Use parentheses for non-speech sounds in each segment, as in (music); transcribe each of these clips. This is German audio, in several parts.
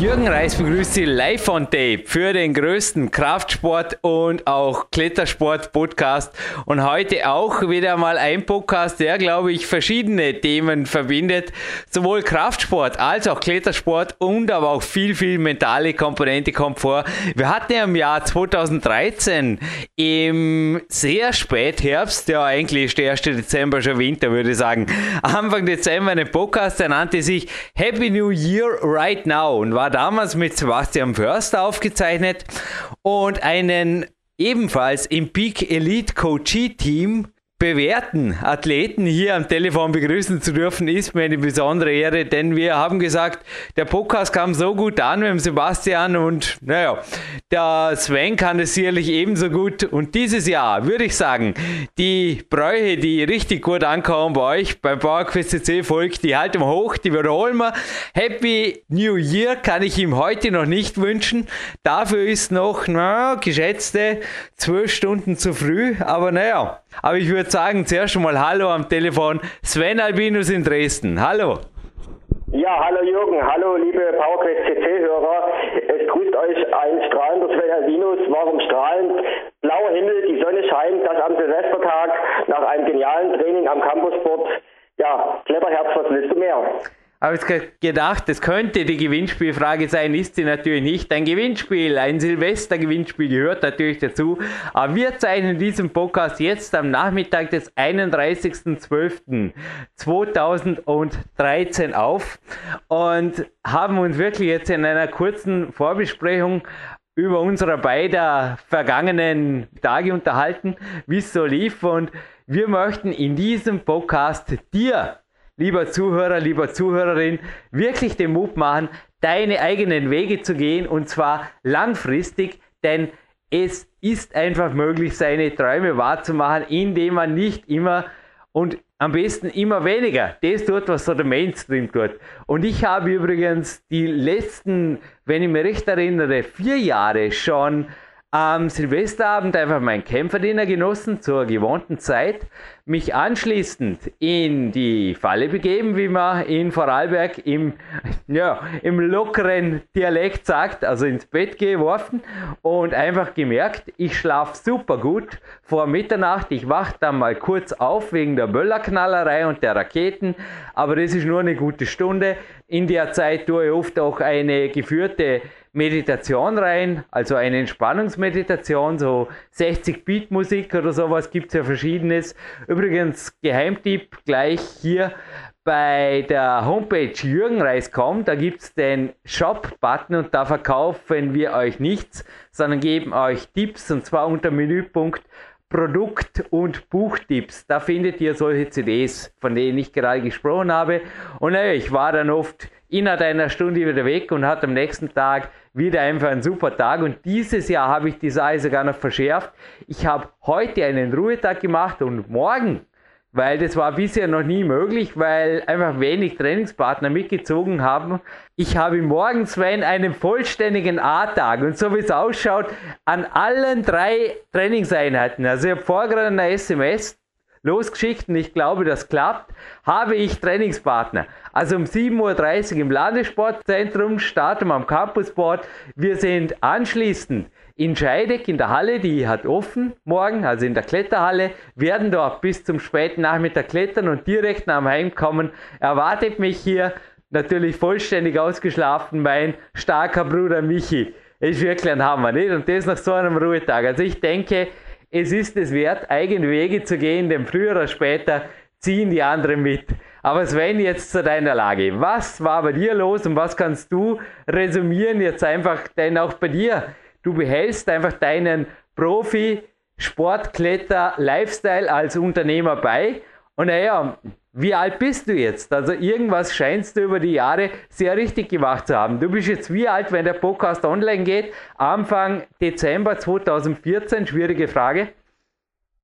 Jürgen Reis begrüßt Sie live on tape für den größten Kraftsport- und auch Klettersport-Podcast. Und heute auch wieder mal ein Podcast, der, glaube ich, verschiedene Themen verbindet. Sowohl Kraftsport als auch Klettersport und aber auch viel, viel mentale Komponente kommt vor. Wir hatten ja im Jahr 2013 im sehr spät Herbst, ja eigentlich ist der 1. Dezember schon Winter, würde ich sagen, Anfang Dezember einen Podcast, der nannte sich Happy New Year Right Now und war damals mit Sebastian Förster aufgezeichnet und einen ebenfalls im Peak Elite Coachee Team bewährten Athleten hier am Telefon begrüßen zu dürfen, ist mir eine besondere Ehre, denn wir haben gesagt, der Podcast kam so gut an mit dem Sebastian und naja, der Sven kann es sicherlich ebenso gut. Und dieses Jahr würde ich sagen, die Bräuche, die richtig gut ankommen bei euch beim PowerQuest CC folgt, die halten wir hoch, die wiederholen wir. Happy New Year kann ich ihm heute noch nicht wünschen. Dafür ist noch, na, geschätzte zwölf Stunden zu früh, aber naja, aber ich würde sagen, zuerst einmal Hallo am Telefon. Sven Albinus in Dresden. Hallo. Ja, hallo Jürgen, hallo liebe PowerQuest CC-Hörer. Es grüßt euch ein strahlender Sven Albinus, warum strahlend? Blauer Himmel, die Sonne scheint, das am Silvestertag nach einem genialen Training am Campussport. Ja, Kletterherz, was willst du mehr? Habe ich gedacht, das könnte die Gewinnspielfrage sein, ist sie natürlich nicht. Ein Gewinnspiel, ein Silvester-Gewinnspiel gehört natürlich dazu. Aber wir zeichnen diesen Podcast jetzt am Nachmittag des 31.12.2013 auf und haben uns wirklich jetzt in einer kurzen Vorbesprechung über unsere beiden vergangenen Tage unterhalten, wie es so lief. Und wir möchten in diesem Podcast dir lieber Zuhörer, lieber Zuhörerin, wirklich den Mut machen, deine eigenen Wege zu gehen und zwar langfristig, denn es ist einfach möglich, seine Träume wahrzumachen, indem man nicht immer und am besten immer weniger das tut, was so der Mainstream tut. Und ich habe übrigens die letzten, wenn ich mich recht erinnere, vier Jahre schon am Silvesterabend einfach mein Kämpferdiener genossen zur gewohnten Zeit, mich anschließend in die Falle begeben, wie man in Vorarlberg im, (laughs) ja, im lockeren Dialekt sagt, also ins Bett geworfen und einfach gemerkt, ich schlafe super gut vor Mitternacht, ich wache dann mal kurz auf wegen der Böllerknallerei und der Raketen, aber das ist nur eine gute Stunde. In der Zeit tue ich oft auch eine geführte Meditation rein, also eine Entspannungsmeditation, so 60-Beat-Musik oder sowas gibt es ja verschiedenes. Übrigens, Geheimtipp gleich hier bei der Homepage jürgenreis.com, da gibt es den Shop-Button und da verkaufen wir euch nichts, sondern geben euch Tipps und zwar unter Menüpunkt Produkt- und Buchtipps. Da findet ihr solche CDs, von denen ich gerade gesprochen habe. Und naja, ich war dann oft innerhalb einer Stunde wieder weg und hatte am nächsten Tag wieder einfach einen super Tag. Und dieses Jahr habe ich die Sache sogar noch verschärft. Ich habe heute einen Ruhetag gemacht und morgen, weil das war bisher noch nie möglich, weil einfach wenig Trainingspartner mitgezogen haben. Ich habe morgen, Sven, einen vollständigen A-Tag. Und so wie es ausschaut, an allen drei Trainingseinheiten. Also ich habe vorher eine SMS losgeschickt und ich glaube, das klappt, habe ich Trainingspartner. Also um 7.30 Uhr im Landessportzentrum starten wir am Campusboard. Wir sind anschließend in Scheideck in der Halle, die hat offen morgen, also in der Kletterhalle, werden dort bis zum späten Nachmittag klettern und direkt nach dem Heimkommen erwartet mich hier natürlich vollständig ausgeschlafen mein starker Bruder Michi. Ist wirklich ein Hammer, nicht? Und das nach so einem Ruhetag. Also ich denke, es ist es wert, eigene Wege zu gehen, denn früher oder später ziehen die anderen mit. Aber Sven, jetzt zu deiner Lage. Was war bei dir los und was kannst du resümieren jetzt einfach, denn auch bei dir, du behältst einfach deinen Profi, Sportkletter, Lifestyle als Unternehmer bei. Und naja, wie alt bist du jetzt? Also irgendwas scheinst du über die Jahre sehr richtig gemacht zu haben. Du bist jetzt wie alt, wenn der Podcast online geht? Anfang Dezember 2014, schwierige Frage.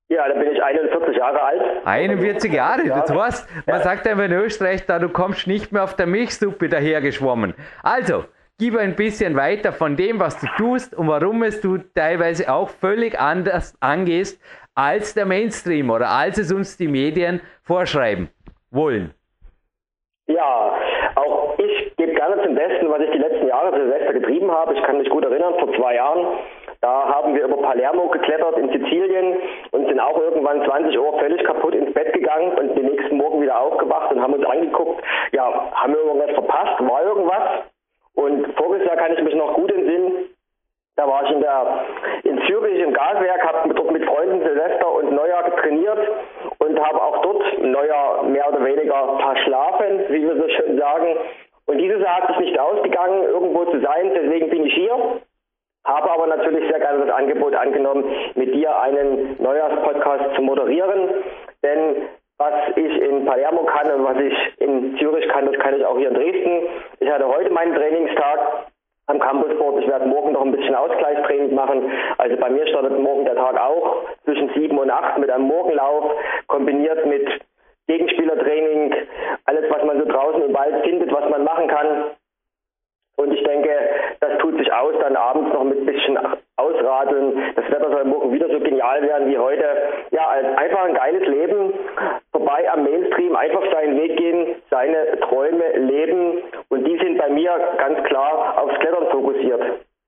Ja, da bin ich 41 Jahre alt. 41 Jahre, das heißt, man ja. sagt einfach in Österreich, da du kommst nicht mehr auf der Milchsuppe dahergeschwommen. Also, gib ein bisschen weiter von dem, was du tust und warum es du teilweise auch völlig anders angehst als der Mainstream oder als es uns die Medien vorschreiben wollen. Ja, auch ich gebe gerne zum Besten, was ich die letzten Jahre Silvester getrieben habe. Ich kann mich gut erinnern, vor zwei Jahren, da haben wir über Palermo geklettert in Sizilien und sind auch irgendwann 20 Uhr völlig kaputt ins Bett gegangen und den nächsten Morgen wieder aufgewacht und haben uns angeguckt, ja, haben wir irgendwas verpasst, war irgendwas? Und voriges Jahr kann ich mich noch gut entsinnen, da war ich in, der, in Zürich im Gaswerk, habe dort mit Freunden Silvester und Neujahr trainiert und habe auch dort Neujahr mehr oder weniger verschlafen, wie wir so schön sagen. Und dieses Jahr hat sich nicht ausgegangen, irgendwo zu sein, deswegen bin ich hier. Habe aber natürlich sehr gerne das Angebot angenommen, mit dir einen Neujahrspodcast zu moderieren. Denn was ich in Palermo kann und was ich in Zürich kann, das kann ich auch hier in Dresden. Ich hatte heute meinen Trainingstag am Campusboard. Ich werde morgen noch ein bisschen Ausgleichstraining machen. Also bei mir startet morgen der Tag auch zwischen 7 und 8 mit einem Morgenlauf, kombiniert mit Gegenspielertraining, alles, was man so draußen im Wald findet, was man machen kann. Und ich denke, das tut sich aus, dann abends noch mit ein bisschen ausradeln. Das Wetter soll morgen wieder so genial werden wie heute. Ja, einfach ein geiles Leben. Vorbei am Mainstream, einfach seinen Weg gehen, seine Träume leben. Und die sind bei mir ganz klar aufs Klettern fokussiert.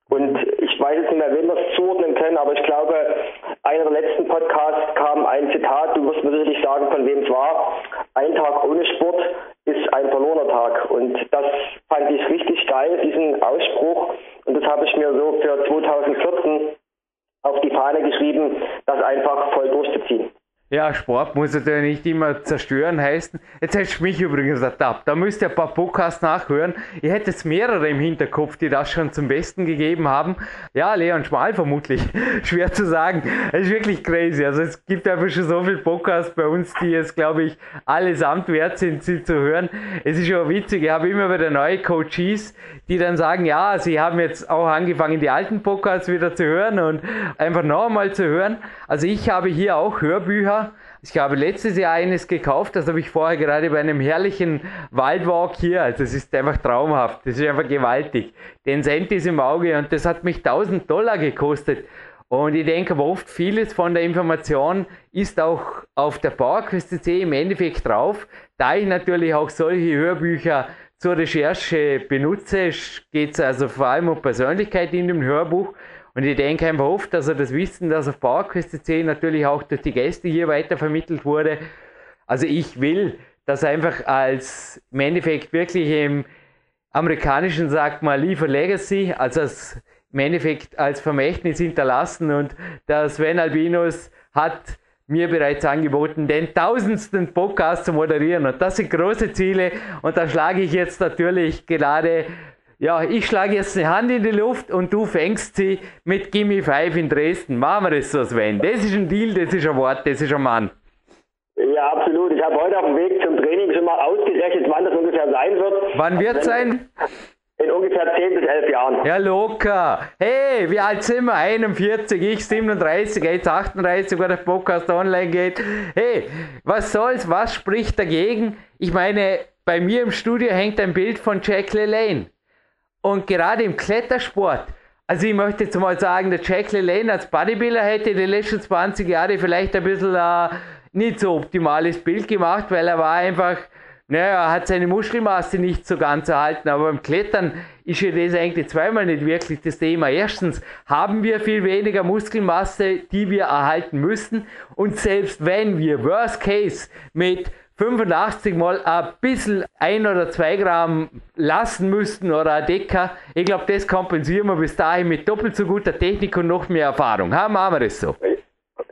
Und ich weiß jetzt nicht mehr, wem wir es zuordnen können, aber ich glaube, einer der letzten Podcasts kam ein Zitat, du wirst mir sicherlich sagen, von wem es war. Ein Tag ohne Sport ist ein verlorener Tag. Und das fand ich richtig geil, diesen Ausspruch. Und das habe ich mir so für 2014 auf die Fahne geschrieben, das einfach voll durchzuziehen. Ja, Sport muss natürlich nicht immer zerstören heißen. Jetzt hättest du mich übrigens ertappt. Da müsst ihr ein paar Podcasts nachhören. Ihr hättet mehrere im Hinterkopf, die das schon zum Besten gegeben haben. Ja, Leon Schmal vermutlich. (laughs) Schwer zu sagen. Es ist wirklich crazy. Also es gibt einfach schon so viele Podcasts bei uns, die jetzt, glaube ich, allesamt wert sind, sie zu hören. Es ist schon witzig. Ich habe immer wieder neue Coaches, die dann sagen, ja, sie haben jetzt auch angefangen, die alten Podcasts wieder zu hören und einfach noch einmal zu hören. Also ich habe hier auch Hörbücher ich habe letztes Jahr eines gekauft, das habe ich vorher gerade bei einem herrlichen Waldwalk hier. Also es ist einfach traumhaft, das ist einfach gewaltig. Den Sentis im Auge und das hat mich 1000 Dollar gekostet. Und ich denke aber oft vieles von der Information ist auch auf der PowerQuest C im Endeffekt drauf. Da ich natürlich auch solche Hörbücher zur Recherche benutze, geht es also vor allem um Persönlichkeit in dem Hörbuch. Und ich denke einfach oft, dass er das Wissen, das auf PowerQuest.c natürlich auch durch die Gäste hier weitervermittelt wurde. Also ich will das einfach als im Endeffekt wirklich im amerikanischen sagt man Leave a Legacy, also als, im Endeffekt als Vermächtnis hinterlassen. Und der Sven Albinus hat mir bereits angeboten, den tausendsten Podcast zu moderieren. Und das sind große Ziele. Und da schlage ich jetzt natürlich gerade ja, ich schlage jetzt eine Hand in die Luft und du fängst sie mit Gimme 5 in Dresden. Machen wir das so, Sven. Das ist ein Deal, das ist ein Wort, das ist ein Mann. Ja, absolut. Ich habe heute auf dem Weg zum Training schon mal ausgerechnet, wann das ungefähr sein wird. Wann wird es sein? In ungefähr 10 bis 11 Jahren. Ja, locker. Hey, wie alt sind wir? 41, ich 37, jetzt 38, wo der Podcast online geht. Hey, was soll's? Was spricht dagegen? Ich meine, bei mir im Studio hängt ein Bild von Jack LaLanne. Und gerade im Klettersport, also ich möchte jetzt mal sagen, der Jack LaLanne als Bodybuilder hätte die letzten 20 Jahre vielleicht ein bisschen äh, nicht so optimales Bild gemacht, weil er war einfach, naja, er hat seine Muskelmasse nicht so ganz erhalten, aber beim Klettern ist ja das eigentlich zweimal nicht wirklich das Thema. Erstens haben wir viel weniger Muskelmasse, die wir erhalten müssen und selbst wenn wir Worst Case mit 85 mal ein bisschen ein oder zwei Gramm lassen müssten oder ein Decker. Ich glaube, das kompensieren wir bis dahin mit doppelt so guter Technik und noch mehr Erfahrung. Ha, machen wir das so?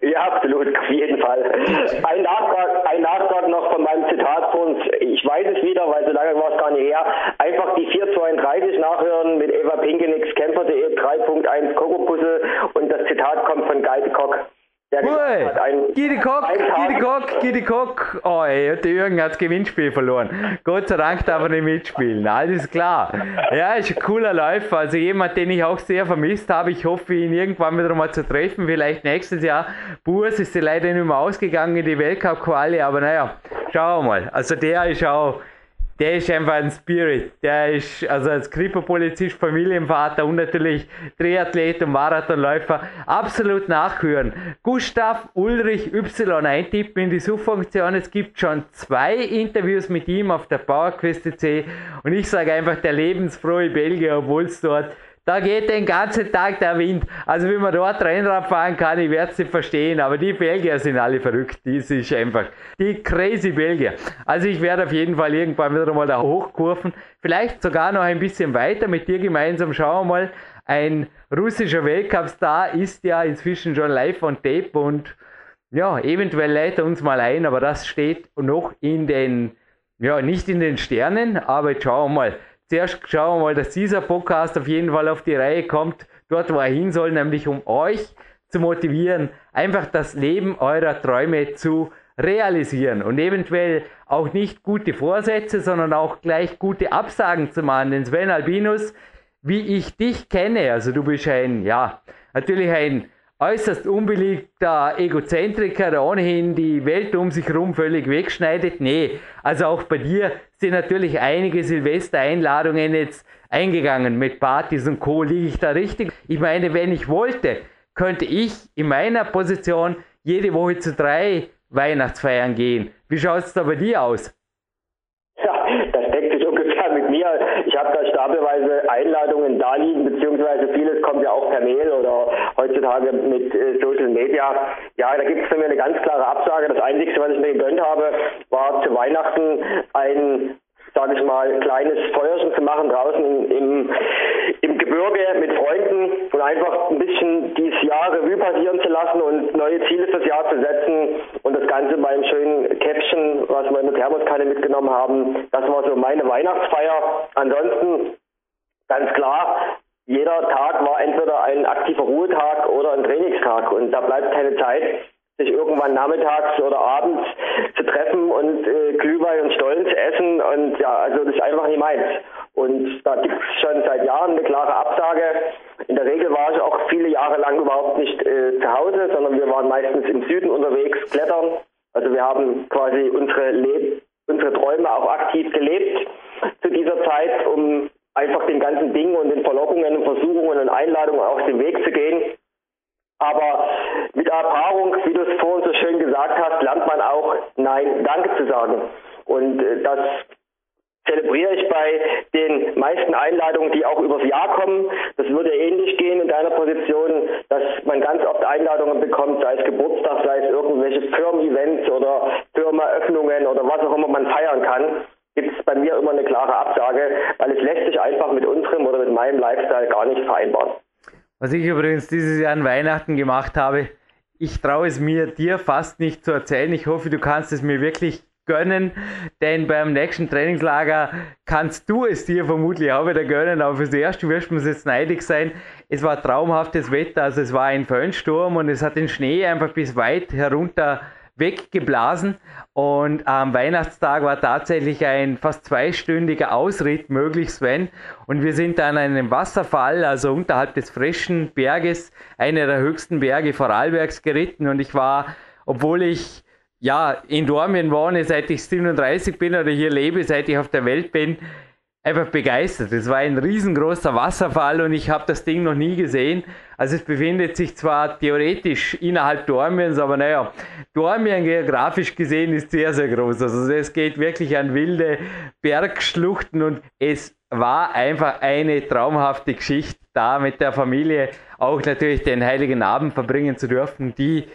Ja, absolut, auf jeden Fall. Ein Nachtrag, ein Nachtrag noch von meinem Zitat von, ich weiß es wieder, weil so lange war es gar nicht her, einfach die 432 nachhören mit Eva Pinkenix, Camper.de 3.1 Kokopuzzle und das Zitat kommt von Ui, Gidi Kock, Gidi Kock, Gidi Kock. Oh ey, der Jürgen hat das Gewinnspiel verloren. Gott sei Dank darf er nicht mitspielen. Alles klar. Ja, ist ein cooler Läufer. Also jemand, den ich auch sehr vermisst habe. Ich hoffe, ihn irgendwann wieder mal zu treffen. Vielleicht nächstes Jahr. Burs ist leider nicht mehr ausgegangen in die Weltcup-Quali. Aber naja, schauen wir mal. Also der ist auch der ist einfach ein Spirit. Der ist also als Kripo-Polizist, Familienvater und natürlich Triathlet und Marathonläufer absolut nachhören. Gustav Ulrich Y eintippen in die Suchfunktion. Es gibt schon zwei Interviews mit ihm auf der PowerQuest.c und ich sage einfach der lebensfrohe Belgier, obwohl es dort da geht den ganzen Tag der Wind. Also wie man dort Rennrad fahren kann, ich werde es nicht verstehen. Aber die Belgier sind alle verrückt. Das ist einfach die crazy Belgier. Also ich werde auf jeden Fall irgendwann wieder mal da hochkurven. Vielleicht sogar noch ein bisschen weiter mit dir gemeinsam. Schauen wir mal. Ein russischer Weltcup-Star ist ja inzwischen schon live on tape und ja, eventuell lädt er uns mal ein, aber das steht noch in den, ja, nicht in den Sternen, aber jetzt schauen wir mal. Zuerst schauen wir mal, dass dieser Podcast auf jeden Fall auf die Reihe kommt, dort wo er hin soll, nämlich um euch zu motivieren, einfach das Leben eurer Träume zu realisieren und eventuell auch nicht gute Vorsätze, sondern auch gleich gute Absagen zu machen. Denn Sven Albinus, wie ich dich kenne, also du bist ein, ja, natürlich ein äußerst unbeliebter Egozentriker, der ohnehin die Welt um sich herum völlig wegschneidet. Nee, also auch bei dir sind natürlich einige Silvestereinladungen jetzt eingegangen mit Partys und Co. Liege ich da richtig? Ich meine, wenn ich wollte, könnte ich in meiner Position jede Woche zu drei Weihnachtsfeiern gehen. Wie schaut es da bei dir aus? Stapelweise Einladungen da liegen, beziehungsweise vieles kommt ja auch per Mail oder heutzutage mit äh, Social Media. Ja, da gibt es für mich eine ganz klare Absage. Das Einzige, was ich mir gegönnt habe, war zu Weihnachten ein sage ich mal, kleines Feuerchen zu machen draußen im, im Gebirge mit Freunden und einfach ein bisschen dieses Jahr Revue passieren zu lassen und neue Ziele fürs Jahr zu setzen und das Ganze beim schönen Käppchen, was wir in der Thermoskanne mitgenommen haben. Das war so meine Weihnachtsfeier. Ansonsten ganz klar, jeder Tag war entweder ein aktiver Ruhetag oder ein Trainingstag und da bleibt keine Zeit sich irgendwann nachmittags oder abends zu treffen und äh, Glühwein und Stollen zu essen. Und ja, also das ist einfach nicht meins. Und da gibt es schon seit Jahren eine klare Absage. In der Regel war ich auch viele Jahre lang überhaupt nicht äh, zu Hause, sondern wir waren meistens im Süden unterwegs, klettern. Also wir haben quasi unsere, Leb unsere Träume auch aktiv gelebt zu dieser Zeit, um einfach den ganzen Dingen und den Verlockungen und Versuchungen und Einladungen auch den Weg zu gehen. Aber mit Erfahrung, wie du es vorhin so schön gesagt hast, lernt man auch Nein, Danke zu sagen. Und äh, das zelebriere ich bei den meisten Einladungen, die auch übers Jahr kommen. Das würde ähnlich gehen in deiner Position, dass man ganz oft Einladungen bekommt, sei es Geburtstag, sei es irgendwelche Firmen-Events oder Firmeneröffnungen oder was auch immer man feiern kann gibt es bei mir immer eine klare Absage, weil es lässt sich einfach mit unserem oder mit meinem Lifestyle gar nicht vereinbaren. Was ich übrigens dieses Jahr an Weihnachten gemacht habe, ich traue es mir dir fast nicht zu erzählen. Ich hoffe, du kannst es mir wirklich gönnen, denn beim nächsten Trainingslager kannst du es dir vermutlich auch wieder gönnen, aber fürs Erste wirst du uns jetzt neidig sein. Es war traumhaftes Wetter, also es war ein Föhnsturm und es hat den Schnee einfach bis weit herunter weggeblasen und am Weihnachtstag war tatsächlich ein fast zweistündiger Ausritt möglich, Sven. Und wir sind an einem Wasserfall, also unterhalb des frischen Berges, einer der höchsten Berge Vorarlbergs geritten und ich war, obwohl ich ja in Dormien wohne, seit ich 37 bin oder hier lebe, seit ich auf der Welt bin, einfach begeistert. Es war ein riesengroßer Wasserfall und ich habe das Ding noch nie gesehen. Also es befindet sich zwar theoretisch innerhalb Dormiens, aber naja, Dormien geografisch gesehen ist sehr, sehr groß. Also es geht wirklich an wilde Bergschluchten und es war einfach eine traumhafte Geschichte, da mit der Familie auch natürlich den Heiligen Abend verbringen zu dürfen. Die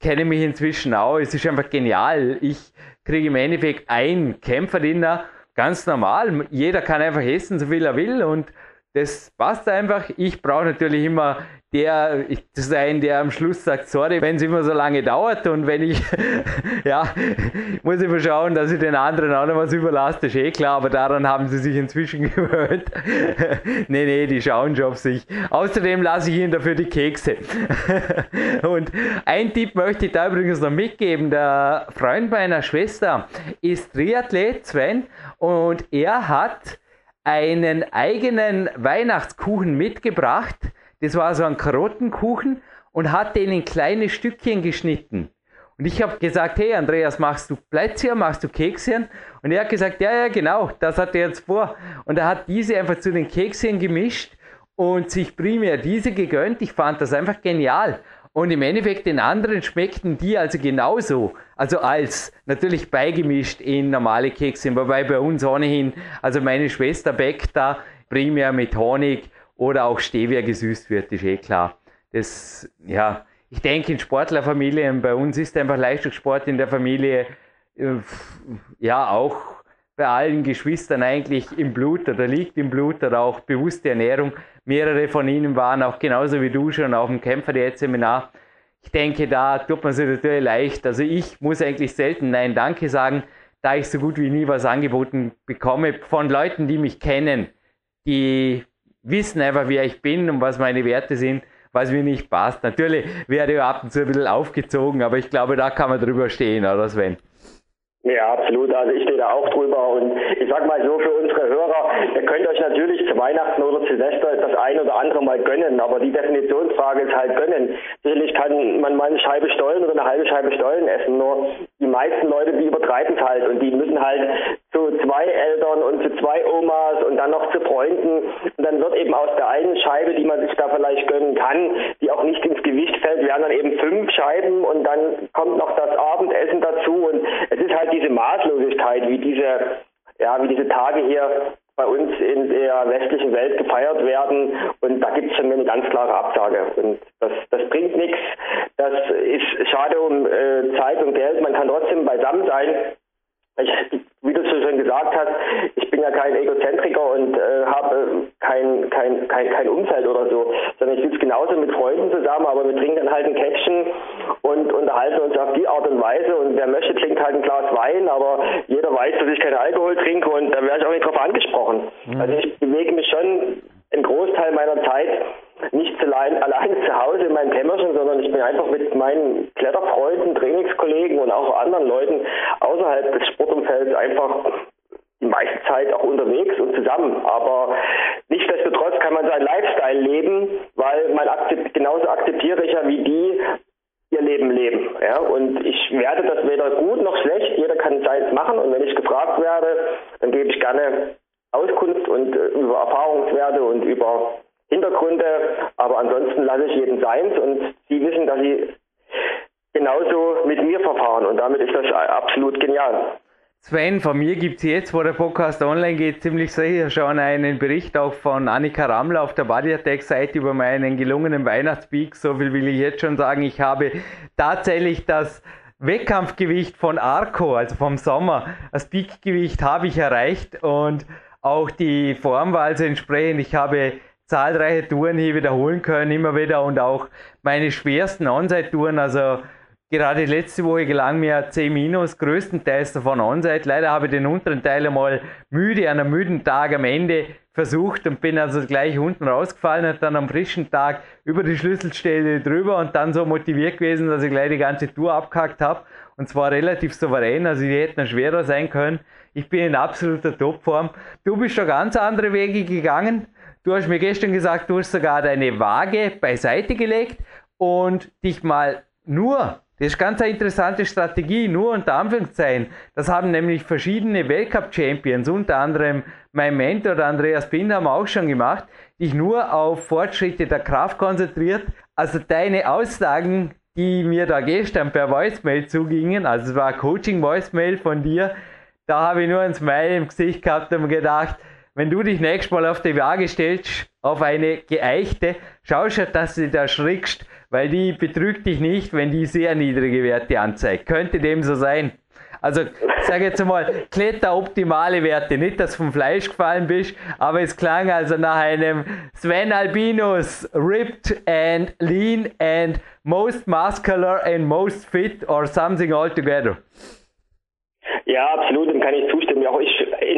kennen mich inzwischen auch. Es ist einfach genial. Ich kriege im Endeffekt ein Kämpferdiener ganz normal. Jeder kann einfach essen, so viel er will und das passt einfach. Ich brauche natürlich immer der sein, der am Schluss sagt, sorry, wenn es immer so lange dauert und wenn ich, (laughs) ja, muss ich mal schauen, dass ich den anderen auch noch was überlasse, das ist eh klar, aber daran haben sie sich inzwischen (laughs) gewöhnt. (laughs) nee, nee, die schauen schon auf sich. Außerdem lasse ich ihnen dafür die Kekse. und ein Tipp möchte ich da übrigens noch mitgeben. Der Freund meiner Schwester ist Triathlet, Sven, und er hat einen eigenen Weihnachtskuchen mitgebracht, das war so ein Karottenkuchen und hat den in kleine Stückchen geschnitten. Und ich habe gesagt, hey Andreas, machst du Plätzchen, machst du Kekschen? Und er hat gesagt, ja, ja, genau, das hat er jetzt vor. Und er hat diese einfach zu den Kekschen gemischt und sich primär diese gegönnt. Ich fand das einfach genial. Und im Endeffekt den anderen schmeckten die also genauso. Also als natürlich beigemischt in normale Kekse, wobei bei uns ohnehin, also meine Schwester backt da primär mit Honig oder auch Stevia gesüßt wird, ist eh klar. Das, ja, ich denke in Sportlerfamilien, bei uns ist einfach Leistungssport in der Familie, äh, ja, auch bei allen Geschwistern eigentlich im Blut oder liegt im Blut oder auch bewusste Ernährung. Mehrere von ihnen waren auch genauso wie du schon auf dem Kämpfer-Seminar. Ich denke, da tut man sich natürlich leicht. Also ich muss eigentlich selten Nein Danke sagen, da ich so gut wie nie was angeboten bekomme von Leuten, die mich kennen, die wissen einfach, wer ich bin und was meine Werte sind, was mir nicht passt. Natürlich werde ich ab und zu ein bisschen aufgezogen, aber ich glaube, da kann man drüber stehen, oder Sven? Ja, absolut. Also ich stehe da auch drüber und ich sag mal so für unsere Hörer, ihr könnt euch natürlich zu Weihnachten oder Silvester das ein oder andere mal gönnen, aber die Definitionsfrage ist halt gönnen. Sicherlich kann man mal eine Scheibe Stollen oder eine halbe Scheibe Stollen essen, nur die meisten Leute, die übertreiben es halt und die müssen halt zu zwei Eltern und zu zwei Omas und dann noch zu Freunden. Und dann wird eben aus der einen Scheibe, die man sich da vielleicht gönnen kann, die auch nicht ins Gewicht fällt, werden dann eben fünf Scheiben und dann kommt noch das Abendessen dazu. Und es ist halt diese Maßlosigkeit, wie diese, ja, wie diese Tage hier bei uns in der westlichen Welt gefeiert werden. Und da gibt es schon eine ganz klare Absage. Und das, das bringt nichts, das ist schade um äh, Zeit und Geld, man kann trotzdem beisammen sein. Ich, wie du schon gesagt hast, ich bin ja kein Egozentriker und äh, habe kein, kein, kein, kein Umfeld oder so, sondern ich sitze genauso mit Freunden zusammen, aber wir trinken dann halt ein Käppchen und unterhalten uns auf die Art und Weise und wer möchte, trinkt halt ein Glas Wein, aber jeder weiß, dass ich keinen Alkohol trinke und da wäre ich auch nicht drauf angesprochen. Mhm. Also ich bewege mich schon einen Großteil meiner Zeit nicht allein, allein zu Hause in meinem Kämmerchen, sondern ich bin einfach mit meinen Kletterfreunden, Trainingskollegen und auch anderen Leuten außerhalb des Sportumfelds einfach die meiste Zeit auch unterwegs und zusammen. Aber nichtsdestotrotz kann man seinen Lifestyle leben, weil man akzept, genauso akzeptiere ich ja wie die ihr Leben leben. Ja? Und ich werde das weder gut noch schlecht. Jeder kann seins machen. Und wenn ich gefragt werde, dann gebe ich gerne Auskunft und äh, über Erfahrungswerte und über Hintergründe, aber ansonsten lasse ich jeden seins und sie wissen, dass sie genauso mit mir verfahren und damit ist das absolut genial. Sven, von mir gibt es jetzt, wo der Podcast online geht, ziemlich sicher schon einen Bericht auch von Annika Rammler auf der Body Attack Seite über meinen gelungenen Weihnachtspeak. So viel will ich jetzt schon sagen. Ich habe tatsächlich das Wettkampfgewicht von Arco, also vom Sommer, das Peakgewicht habe ich erreicht und auch die Form war also entsprechend. Ich habe zahlreiche Touren hier wiederholen können, immer wieder und auch meine schwersten Onside-Touren, also gerade letzte Woche gelang mir 10 minus, größtenteils davon Onside. Leider habe ich den unteren Teil einmal müde, an einem müden Tag am Ende versucht und bin also gleich unten rausgefallen und dann am frischen Tag über die Schlüsselstelle drüber und dann so motiviert gewesen, dass ich gleich die ganze Tour abgehackt habe und zwar relativ souverän, also die hätten schwerer sein können. Ich bin in absoluter Topform. Du bist schon ganz andere Wege gegangen. Du hast mir gestern gesagt, du hast sogar deine Waage beiseite gelegt und dich mal nur, das ist ganz eine interessante Strategie, nur unter Anführungszeichen, das haben nämlich verschiedene Weltcup-Champions, unter anderem mein Mentor Andreas Binder haben auch schon gemacht, dich nur auf Fortschritte der Kraft konzentriert. Also deine Aussagen, die mir da gestern per Voicemail zugingen, also es war Coaching-Voicemail von dir, da habe ich nur ein Smile im Gesicht gehabt und gedacht, wenn du dich nächstes Mal auf die Waage stellst, auf eine geeichte, schau schon, dass du da schrickst, weil die betrügt dich nicht, wenn die sehr niedrige Werte anzeigt. Könnte dem so sein. Also, ich sage jetzt mal, Kletter optimale Werte. Nicht, dass du vom Fleisch gefallen bist, aber es klang also nach einem Sven Albinus, ripped and lean and most muscular and most fit or something altogether. Ja, absolut, dem kann ich zustimmen. Auch ich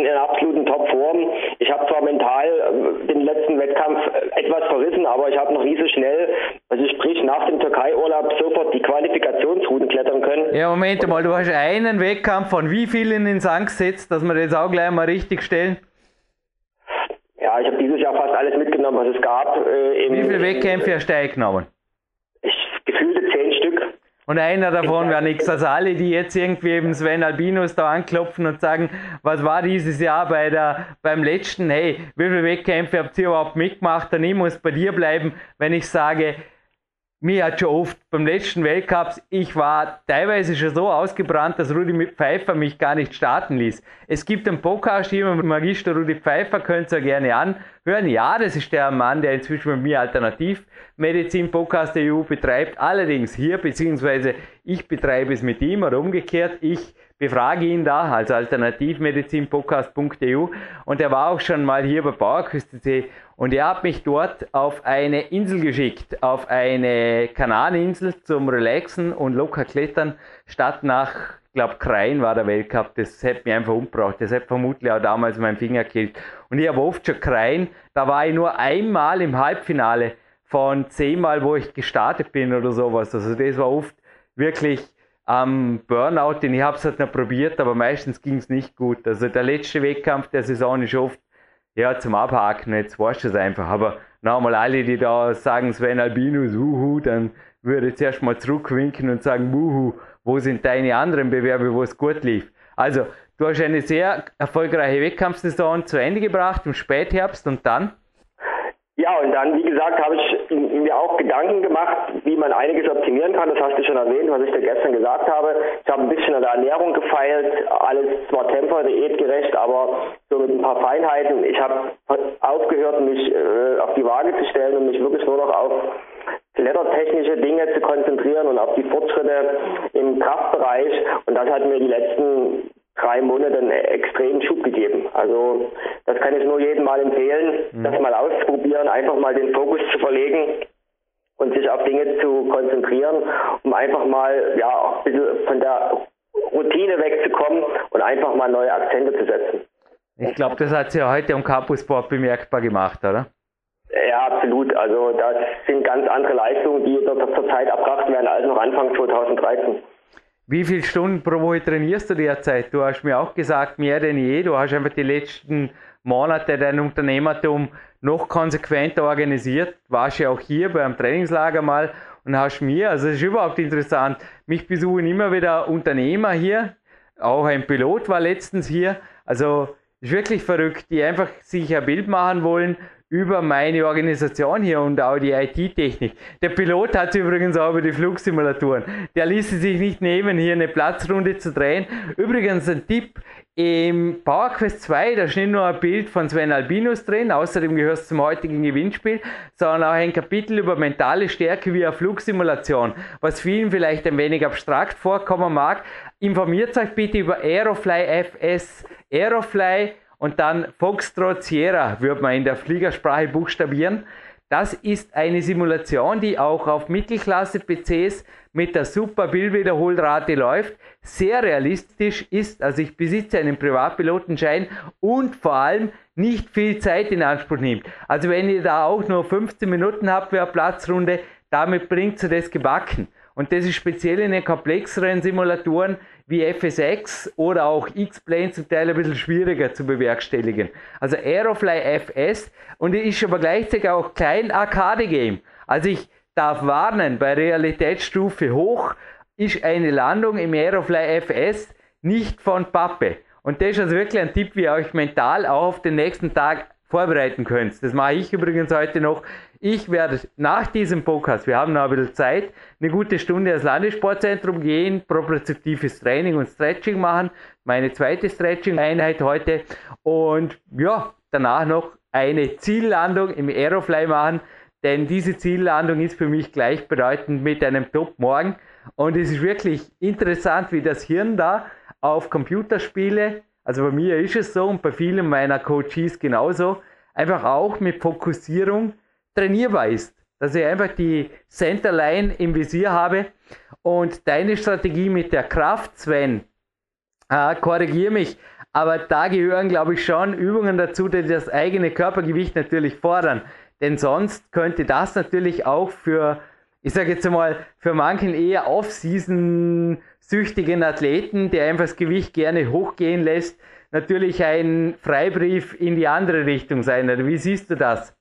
in einer absoluten Topform. Ich habe zwar mental äh, den letzten Wettkampf äh, etwas verrissen, aber ich habe noch nie so schnell, also sprich nach dem Türkei-Urlaub sofort die Qualifikationsrouten klettern können. Ja, Moment mal, du hast einen Wettkampf von wie vielen ins Sand gesetzt, dass wir das auch gleich mal richtig stellen? Ja, ich habe dieses Jahr fast alles mitgenommen, was es gab. Äh, wie viele Wettkämpfe hast du genommen? Ich gefühlte zehn Stück. Und einer davon wäre nichts als alle, die jetzt irgendwie eben Sven Albinus da anklopfen und sagen, was war dieses Jahr bei der, beim letzten, hey, wie viele Wettkämpfe habt ihr überhaupt mitgemacht? Und ich muss bei dir bleiben, wenn ich sage, mir hat schon oft beim letzten Weltcup, ich war teilweise schon so ausgebrannt, dass Rudi Pfeiffer mich gar nicht starten ließ. Es gibt einen Podcast hier mit Magister Rudi Pfeiffer, könnt ihr gerne anhören. Ja, das ist der Mann, der inzwischen mit mir Alternativmedizin Podcast der EU betreibt. Allerdings hier, beziehungsweise ich betreibe es mit ihm oder umgekehrt. Ich befrage ihn da, also alternativmedizinpodcast.eu und er war auch schon mal hier bei PowerQuest.de und er hat mich dort auf eine Insel geschickt, auf eine Kanareninsel zum Relaxen und locker klettern, statt nach, ich glaube, Krein war der Weltcup. Das hätte mich einfach umgebracht. Das hätte vermutlich auch damals mein Finger gekillt. Und ich habe oft schon Krein, da war ich nur einmal im Halbfinale von zehnmal, wo ich gestartet bin oder sowas. Also das war oft wirklich am Burnout, den ich habe es halt noch probiert, aber meistens ging es nicht gut. Also der letzte Wettkampf der Saison ist oft ja, zum Abhaken, jetzt weißt du es einfach. Aber nochmal alle, die da sagen, Sven Albinus, uhu, dann würde ich zuerst mal zurückwinken und sagen, uhu, wo sind deine anderen Bewerbe, wo es gut lief? Also, du hast eine sehr erfolgreiche Wettkampfsaison zu Ende gebracht im Spätherbst und dann? Ja, und dann, wie gesagt, habe ich mir auch Gedanken gemacht, wie man einiges optimieren kann. Das hast du schon erwähnt, was ich dir gestern gesagt habe. Ich habe ein bisschen an der Ernährung gefeilt, alles zwar Temper, diätgerecht, aber so mit ein paar Feinheiten. Ich habe aufgehört, mich äh, auf die Waage zu stellen und mich wirklich nur noch auf klettertechnische Dinge zu konzentrieren und auf die Fortschritte im Kraftbereich. Und das hat mir die letzten drei Monate einen extremen Schub gegeben. Also das kann ich nur jedem mal empfehlen, mhm. das mal auszuprobieren, einfach mal den Fokus zu verlegen und sich auf Dinge zu konzentrieren, um einfach mal ja ein bisschen von der Routine wegzukommen und einfach mal neue Akzente zu setzen. Ich glaube, das hat sie ja heute am Campus Sport bemerkbar gemacht, oder? Ja, absolut. Also das sind ganz andere Leistungen, die dort zur Zeit erbracht werden als noch Anfang 2013. Wie viele Stunden pro Woche trainierst du derzeit? Du hast mir auch gesagt, mehr denn je. Du hast einfach die letzten Monate dein Unternehmertum noch konsequenter organisiert. Warst ja auch hier beim Trainingslager mal und hast mir, also es ist überhaupt interessant, mich besuchen immer wieder Unternehmer hier. Auch ein Pilot war letztens hier. Also ist wirklich verrückt, die einfach sich ein Bild machen wollen über meine Organisation hier und auch die IT-Technik. Der Pilot hat übrigens auch über die Flugsimulatoren. Der ließ sich nicht nehmen, hier eine Platzrunde zu drehen. Übrigens ein Tipp, im PowerQuest 2, da ist nicht nur ein Bild von Sven Albinus drin, außerdem gehört es zum heutigen Gewinnspiel, sondern auch ein Kapitel über mentale Stärke eine Flugsimulation, was vielen vielleicht ein wenig abstrakt vorkommen mag. Informiert euch bitte über Aerofly FS. Aerofly und dann Foxtrot Sierra würde man in der Fliegersprache buchstabieren. Das ist eine Simulation, die auch auf Mittelklasse-PCs mit der super Bildwiederholrate läuft, sehr realistisch ist. Also ich besitze einen Privatpilotenschein und vor allem nicht viel Zeit in Anspruch nimmt. Also wenn ihr da auch nur 15 Minuten habt für eine Platzrunde, damit bringt ihr das gebacken. Und das ist speziell in den komplexeren Simulatoren wie FSX oder auch X-Plane zum Teil ein bisschen schwieriger zu bewerkstelligen. Also Aerofly FS und ist aber gleichzeitig auch klein Arcade-Game. Also ich darf warnen, bei Realitätsstufe hoch ist eine Landung im Aerofly FS nicht von Pappe. Und das ist also wirklich ein Tipp, wie ihr euch mental auch auf den nächsten Tag vorbereiten könnt. Das mache ich übrigens heute noch. Ich werde nach diesem Podcast, wir haben noch ein bisschen Zeit, eine gute Stunde ins Landessportzentrum gehen, propriozeptives Training und Stretching machen. Meine zweite Stretching-Einheit heute. Und ja, danach noch eine Ziellandung im Aerofly machen. Denn diese Ziellandung ist für mich gleichbedeutend mit einem Top-Morgen. Und es ist wirklich interessant, wie das Hirn da auf Computerspiele also bei mir ist es so und bei vielen meiner Coaches genauso, einfach auch mit Fokussierung trainierbar ist. Dass ich einfach die Centerline im Visier habe und deine Strategie mit der Kraft, Sven, äh, korrigiere mich, aber da gehören, glaube ich, schon Übungen dazu, die das eigene Körpergewicht natürlich fordern. Denn sonst könnte das natürlich auch für, ich sage jetzt mal, für manchen eher Off-Season süchtigen Athleten, der einfach das Gewicht gerne hochgehen lässt, natürlich ein Freibrief in die andere Richtung sein. Oder wie siehst du das?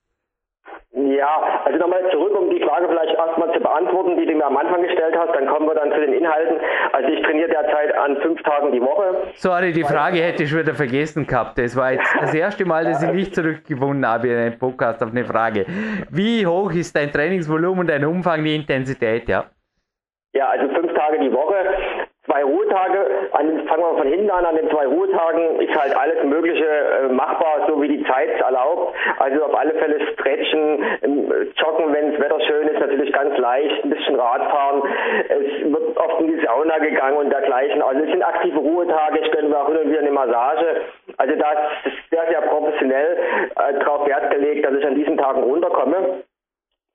Ja, also Also nochmal zurück, um die Frage vielleicht erstmal zu beantworten, die du mir am Anfang gestellt hast, dann kommen wir dann zu den Inhalten. Also ich trainiere derzeit an fünf Tagen die Woche. Sorry, die Frage hätte ich schon wieder vergessen gehabt. Das war jetzt das erste Mal, dass ich nicht zurückgefunden habe in einem Podcast auf eine Frage. Wie hoch ist dein Trainingsvolumen, dein Umfang, die Intensität, ja? Ja, also fünf Tage die Woche zwei Ruhetage, an, fangen wir von hinten an, an den zwei Ruhetagen ist halt alles Mögliche äh, machbar, so wie die Zeit erlaubt. Also auf alle Fälle stretchen, ähm, joggen, wenn das Wetter schön ist, natürlich ganz leicht, ein bisschen Radfahren. Es wird oft in die Sauna gegangen und dergleichen. Also es sind aktive Ruhetage, ich gönne mir auch hin und wieder eine Massage. Also da ist sehr, sehr professionell äh, darauf Wert gelegt, dass ich an diesen Tagen runterkomme.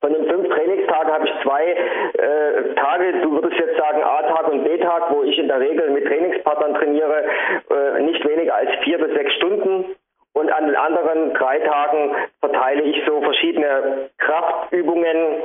Von den fünf Trainingstagen habe ich zwei äh, Tage, du würdest jetzt sagen A-Tag und B-Tag, wo ich in der Regel mit Trainingspartnern trainiere, äh, nicht weniger als vier bis sechs Stunden. Und an den anderen drei Tagen verteile ich so verschiedene Kraftübungen,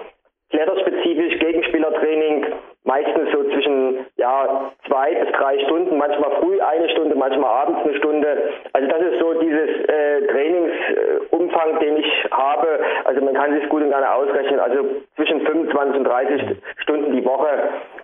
kletterspezifisch, Gegenspielertraining, meistens so zwischen ja, zwei bis drei Stunden, manchmal früh eine Stunde, manchmal abends eine Stunde. Also das ist so dieses äh, Trainingsumfang, den ich habe. Also man kann sich gut und gerne ausrechnen. Also zwischen 25 und 30 Stunden die Woche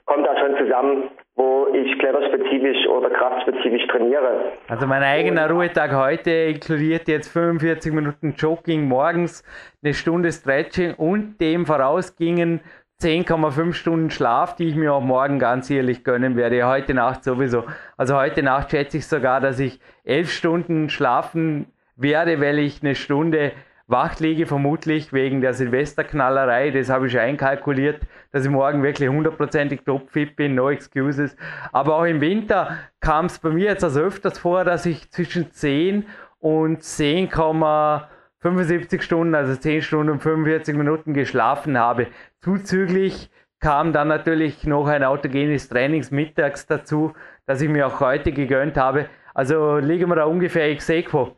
kommt da schon zusammen, wo ich kletterspezifisch oder kraftspezifisch trainiere. Also mein eigener Ruhetag heute inkludiert jetzt 45 Minuten Jogging morgens, eine Stunde Stretching und dem vorausgingen 10,5 Stunden Schlaf, die ich mir auch morgen ganz ehrlich gönnen werde. Heute Nacht sowieso. Also heute Nacht schätze ich sogar, dass ich 11 Stunden schlafen werde, weil ich eine Stunde wach liege, vermutlich wegen der Silvesterknallerei. Das habe ich einkalkuliert, dass ich morgen wirklich hundertprozentig topfit bin, no excuses. Aber auch im Winter kam es bei mir jetzt also öfters vor, dass ich zwischen 10 und 10,5 75 Stunden, also 10 Stunden und 45 Minuten geschlafen habe. Zuzüglich kam dann natürlich noch ein autogenes Trainings mittags dazu, das ich mir auch heute gegönnt habe. Also liegen wir da ungefähr ex equo.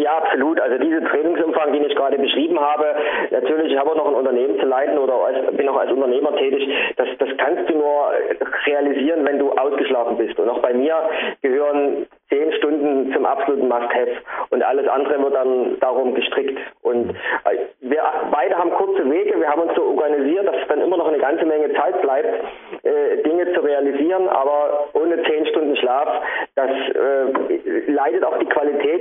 Ja, absolut. Also diese Trainingsumfang, den ich gerade beschrieben habe, natürlich, ich habe auch noch ein Unternehmen zu leiten oder als, bin auch als Unternehmer tätig. Das, das kannst du nur realisieren, wenn du ausgeschlafen bist. Und auch bei mir gehören zehn Stunden zum absoluten Must-Have und alles andere wird dann darum gestrickt. Und äh, wir beide haben kurze Wege, wir haben uns so organisiert, dass dann immer noch eine ganze Menge Zeit bleibt, äh, Dinge zu realisieren, aber ohne zehn Stunden Schlaf, das äh, leidet auch die Qualität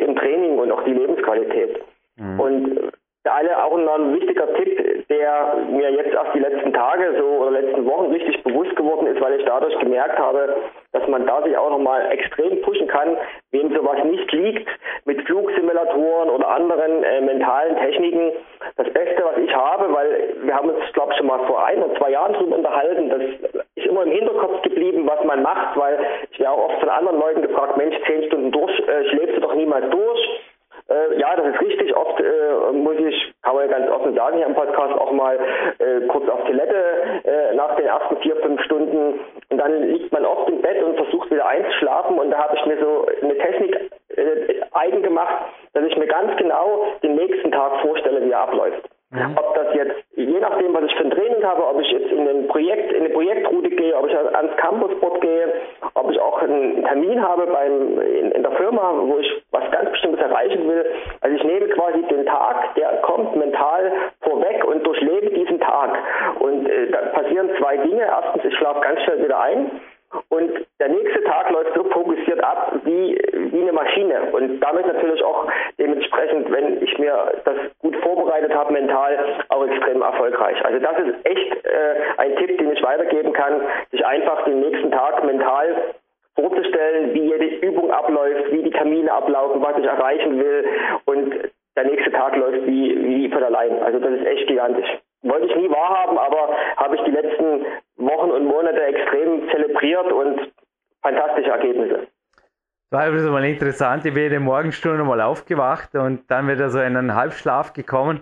interessant, ich bin in der Morgenstunde mal aufgewacht und dann wieder so in einen Halbschlaf gekommen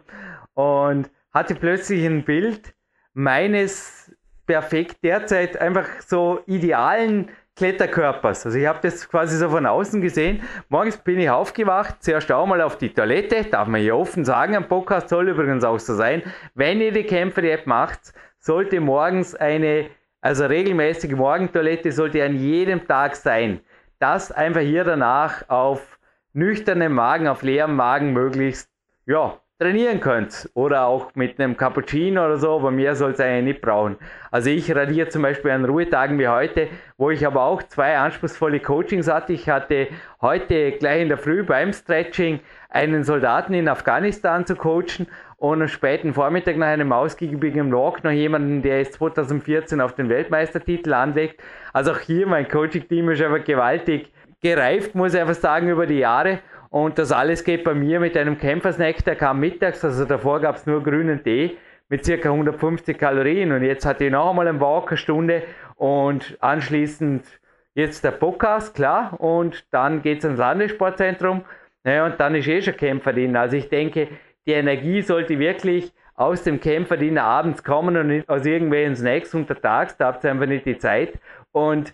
und hatte plötzlich ein Bild meines perfekt derzeit einfach so idealen Kletterkörpers. Also ich habe das quasi so von außen gesehen. Morgens bin ich aufgewacht, zuerst auch mal auf die Toilette, darf man hier offen sagen, am Podcast soll übrigens auch so sein. Wenn ihr die Kämpfer-App macht, sollte morgens eine, also regelmäßige Morgentoilette sollte an jedem Tag sein. Das einfach hier danach auf nüchternem Magen, auf leerem Magen möglichst, ja, trainieren könnt. Oder auch mit einem Cappuccino oder so, aber mehr soll es eigentlich nicht brauchen. Also ich radiere zum Beispiel an Ruhetagen wie heute, wo ich aber auch zwei anspruchsvolle Coachings hatte. Ich hatte heute gleich in der Früh beim Stretching einen Soldaten in Afghanistan zu coachen und am späten Vormittag nach einem ausgiebigen Walk noch jemanden, der jetzt 2014 auf den Weltmeistertitel anlegt. Also auch hier mein Coaching-Team ist einfach gewaltig gereift, muss ich einfach sagen, über die Jahre. Und das alles geht bei mir mit einem Kämpfersnack, der kam mittags, also davor gab es nur grünen Tee mit ca. 150 Kalorien. Und jetzt hatte ich noch einmal einen Walk, eine Stunde und anschließend jetzt der Podcast, klar. Und dann geht es ins Landessportzentrum. Naja, und dann ist eh schon Kämpferdiener. Also ich denke, die Energie sollte wirklich aus dem Kämpferdiener abends kommen und nicht aus irgendwelchen Snacks untertags. Da habt ihr einfach nicht die Zeit. Und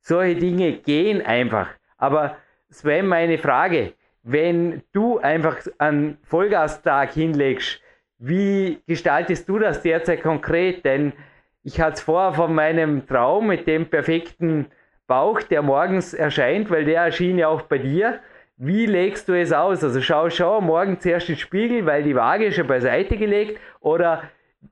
solche Dinge gehen einfach. Aber Sven, meine Frage, wenn du einfach einen Vollgastag hinlegst, wie gestaltest du das derzeit konkret? Denn ich hatte es vorher von meinem Traum mit dem perfekten Bauch, der morgens erscheint, weil der erschien ja auch bei dir. Wie legst du es aus? Also schau, schau morgen zuerst ins Spiegel, weil die Waage ist ja beiseite gelegt. Oder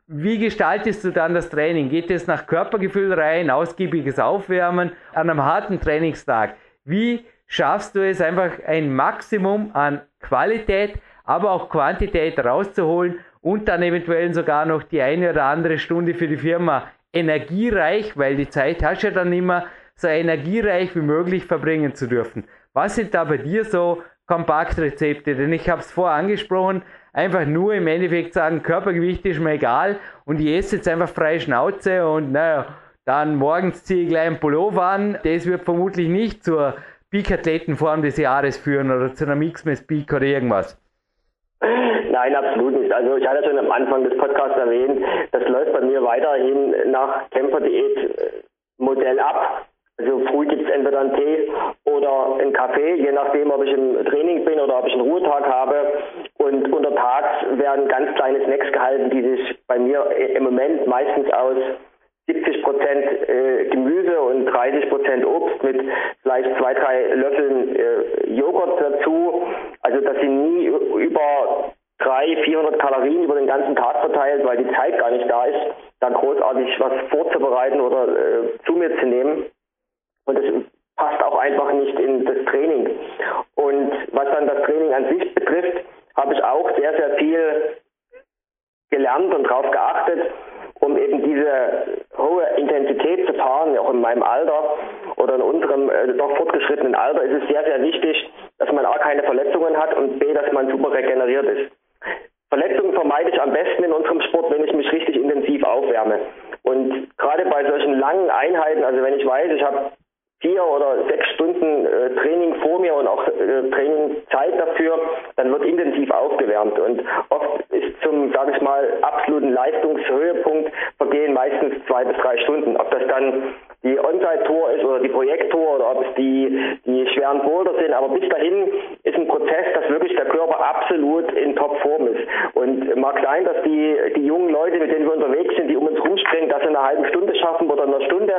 wie gestaltest du dann das Training? Geht es nach Körpergefühl rein, ausgiebiges Aufwärmen an einem harten Trainingstag? Wie schaffst du es einfach ein Maximum an Qualität, aber auch Quantität rauszuholen und dann eventuell sogar noch die eine oder andere Stunde für die Firma energiereich, weil die Zeit hast du ja dann immer, so energiereich wie möglich verbringen zu dürfen. Was sind da bei dir so Kompaktrezepte? Denn ich habe es vorher angesprochen, einfach nur im Endeffekt sagen, Körpergewicht ist mir egal und ich esse jetzt einfach freie Schnauze und naja, dann morgens ziehe ich gleich einen Pullover an. Das wird vermutlich nicht zur Peak-Athletenform des Jahres führen oder zu einer Mixmess Peak oder irgendwas? Nein, absolut nicht. Also ich hatte schon am Anfang des Podcasts erwähnt, das läuft bei mir weiterhin nach Kämpferdiät-Modell ab. Also früh gibt es entweder einen Tee oder einen Kaffee, je nachdem, ob ich im Training bin oder ob ich einen Ruhetag habe. Und untertags werden ganz kleine Snacks gehalten, die sich bei mir im Moment meistens aus 70 Prozent äh, Gemüse und 30 Prozent Obst mit vielleicht zwei, drei Löffeln äh, Joghurt dazu. Also dass sie nie über 300, 400 Kalorien über den ganzen Tag verteilt, weil die Zeit gar nicht da ist, da großartig was vorzubereiten oder äh, zu mir zu nehmen. Und das passt auch einfach nicht in das Training. Und was dann das Training an sich betrifft, habe ich auch sehr, sehr viel gelernt und darauf geachtet, um eben diese hohe Intensität zu fahren, auch in meinem Alter oder in unserem äh, doch fortgeschrittenen Alter, ist es sehr, sehr wichtig, dass man A keine Verletzungen hat und B, dass man super regeneriert ist. Verletzungen vermeide ich am besten in unserem Sport, wenn ich mich richtig intensiv aufwärme. Und gerade bei solchen langen Einheiten, also wenn ich weiß, ich habe vier oder sechs Stunden äh, Training vor mir und auch äh, Trainingzeit dafür, dann wird intensiv aufgewärmt. Und oft ist zum, sage ich mal, absoluten Leistungshöhepunkt vergehen meistens zwei bis drei Stunden. Ob das dann die On-Site-Tour ist oder die Projekttour oder ob es die, die schweren Boulder sind. Aber bis dahin ist ein Prozess, dass wirklich der Körper absolut in Topform ist. Und mag sein, dass die, die jungen Leute, mit denen wir unterwegs sind, die um uns rumspringen, das in einer halben Stunde schaffen oder in einer Stunde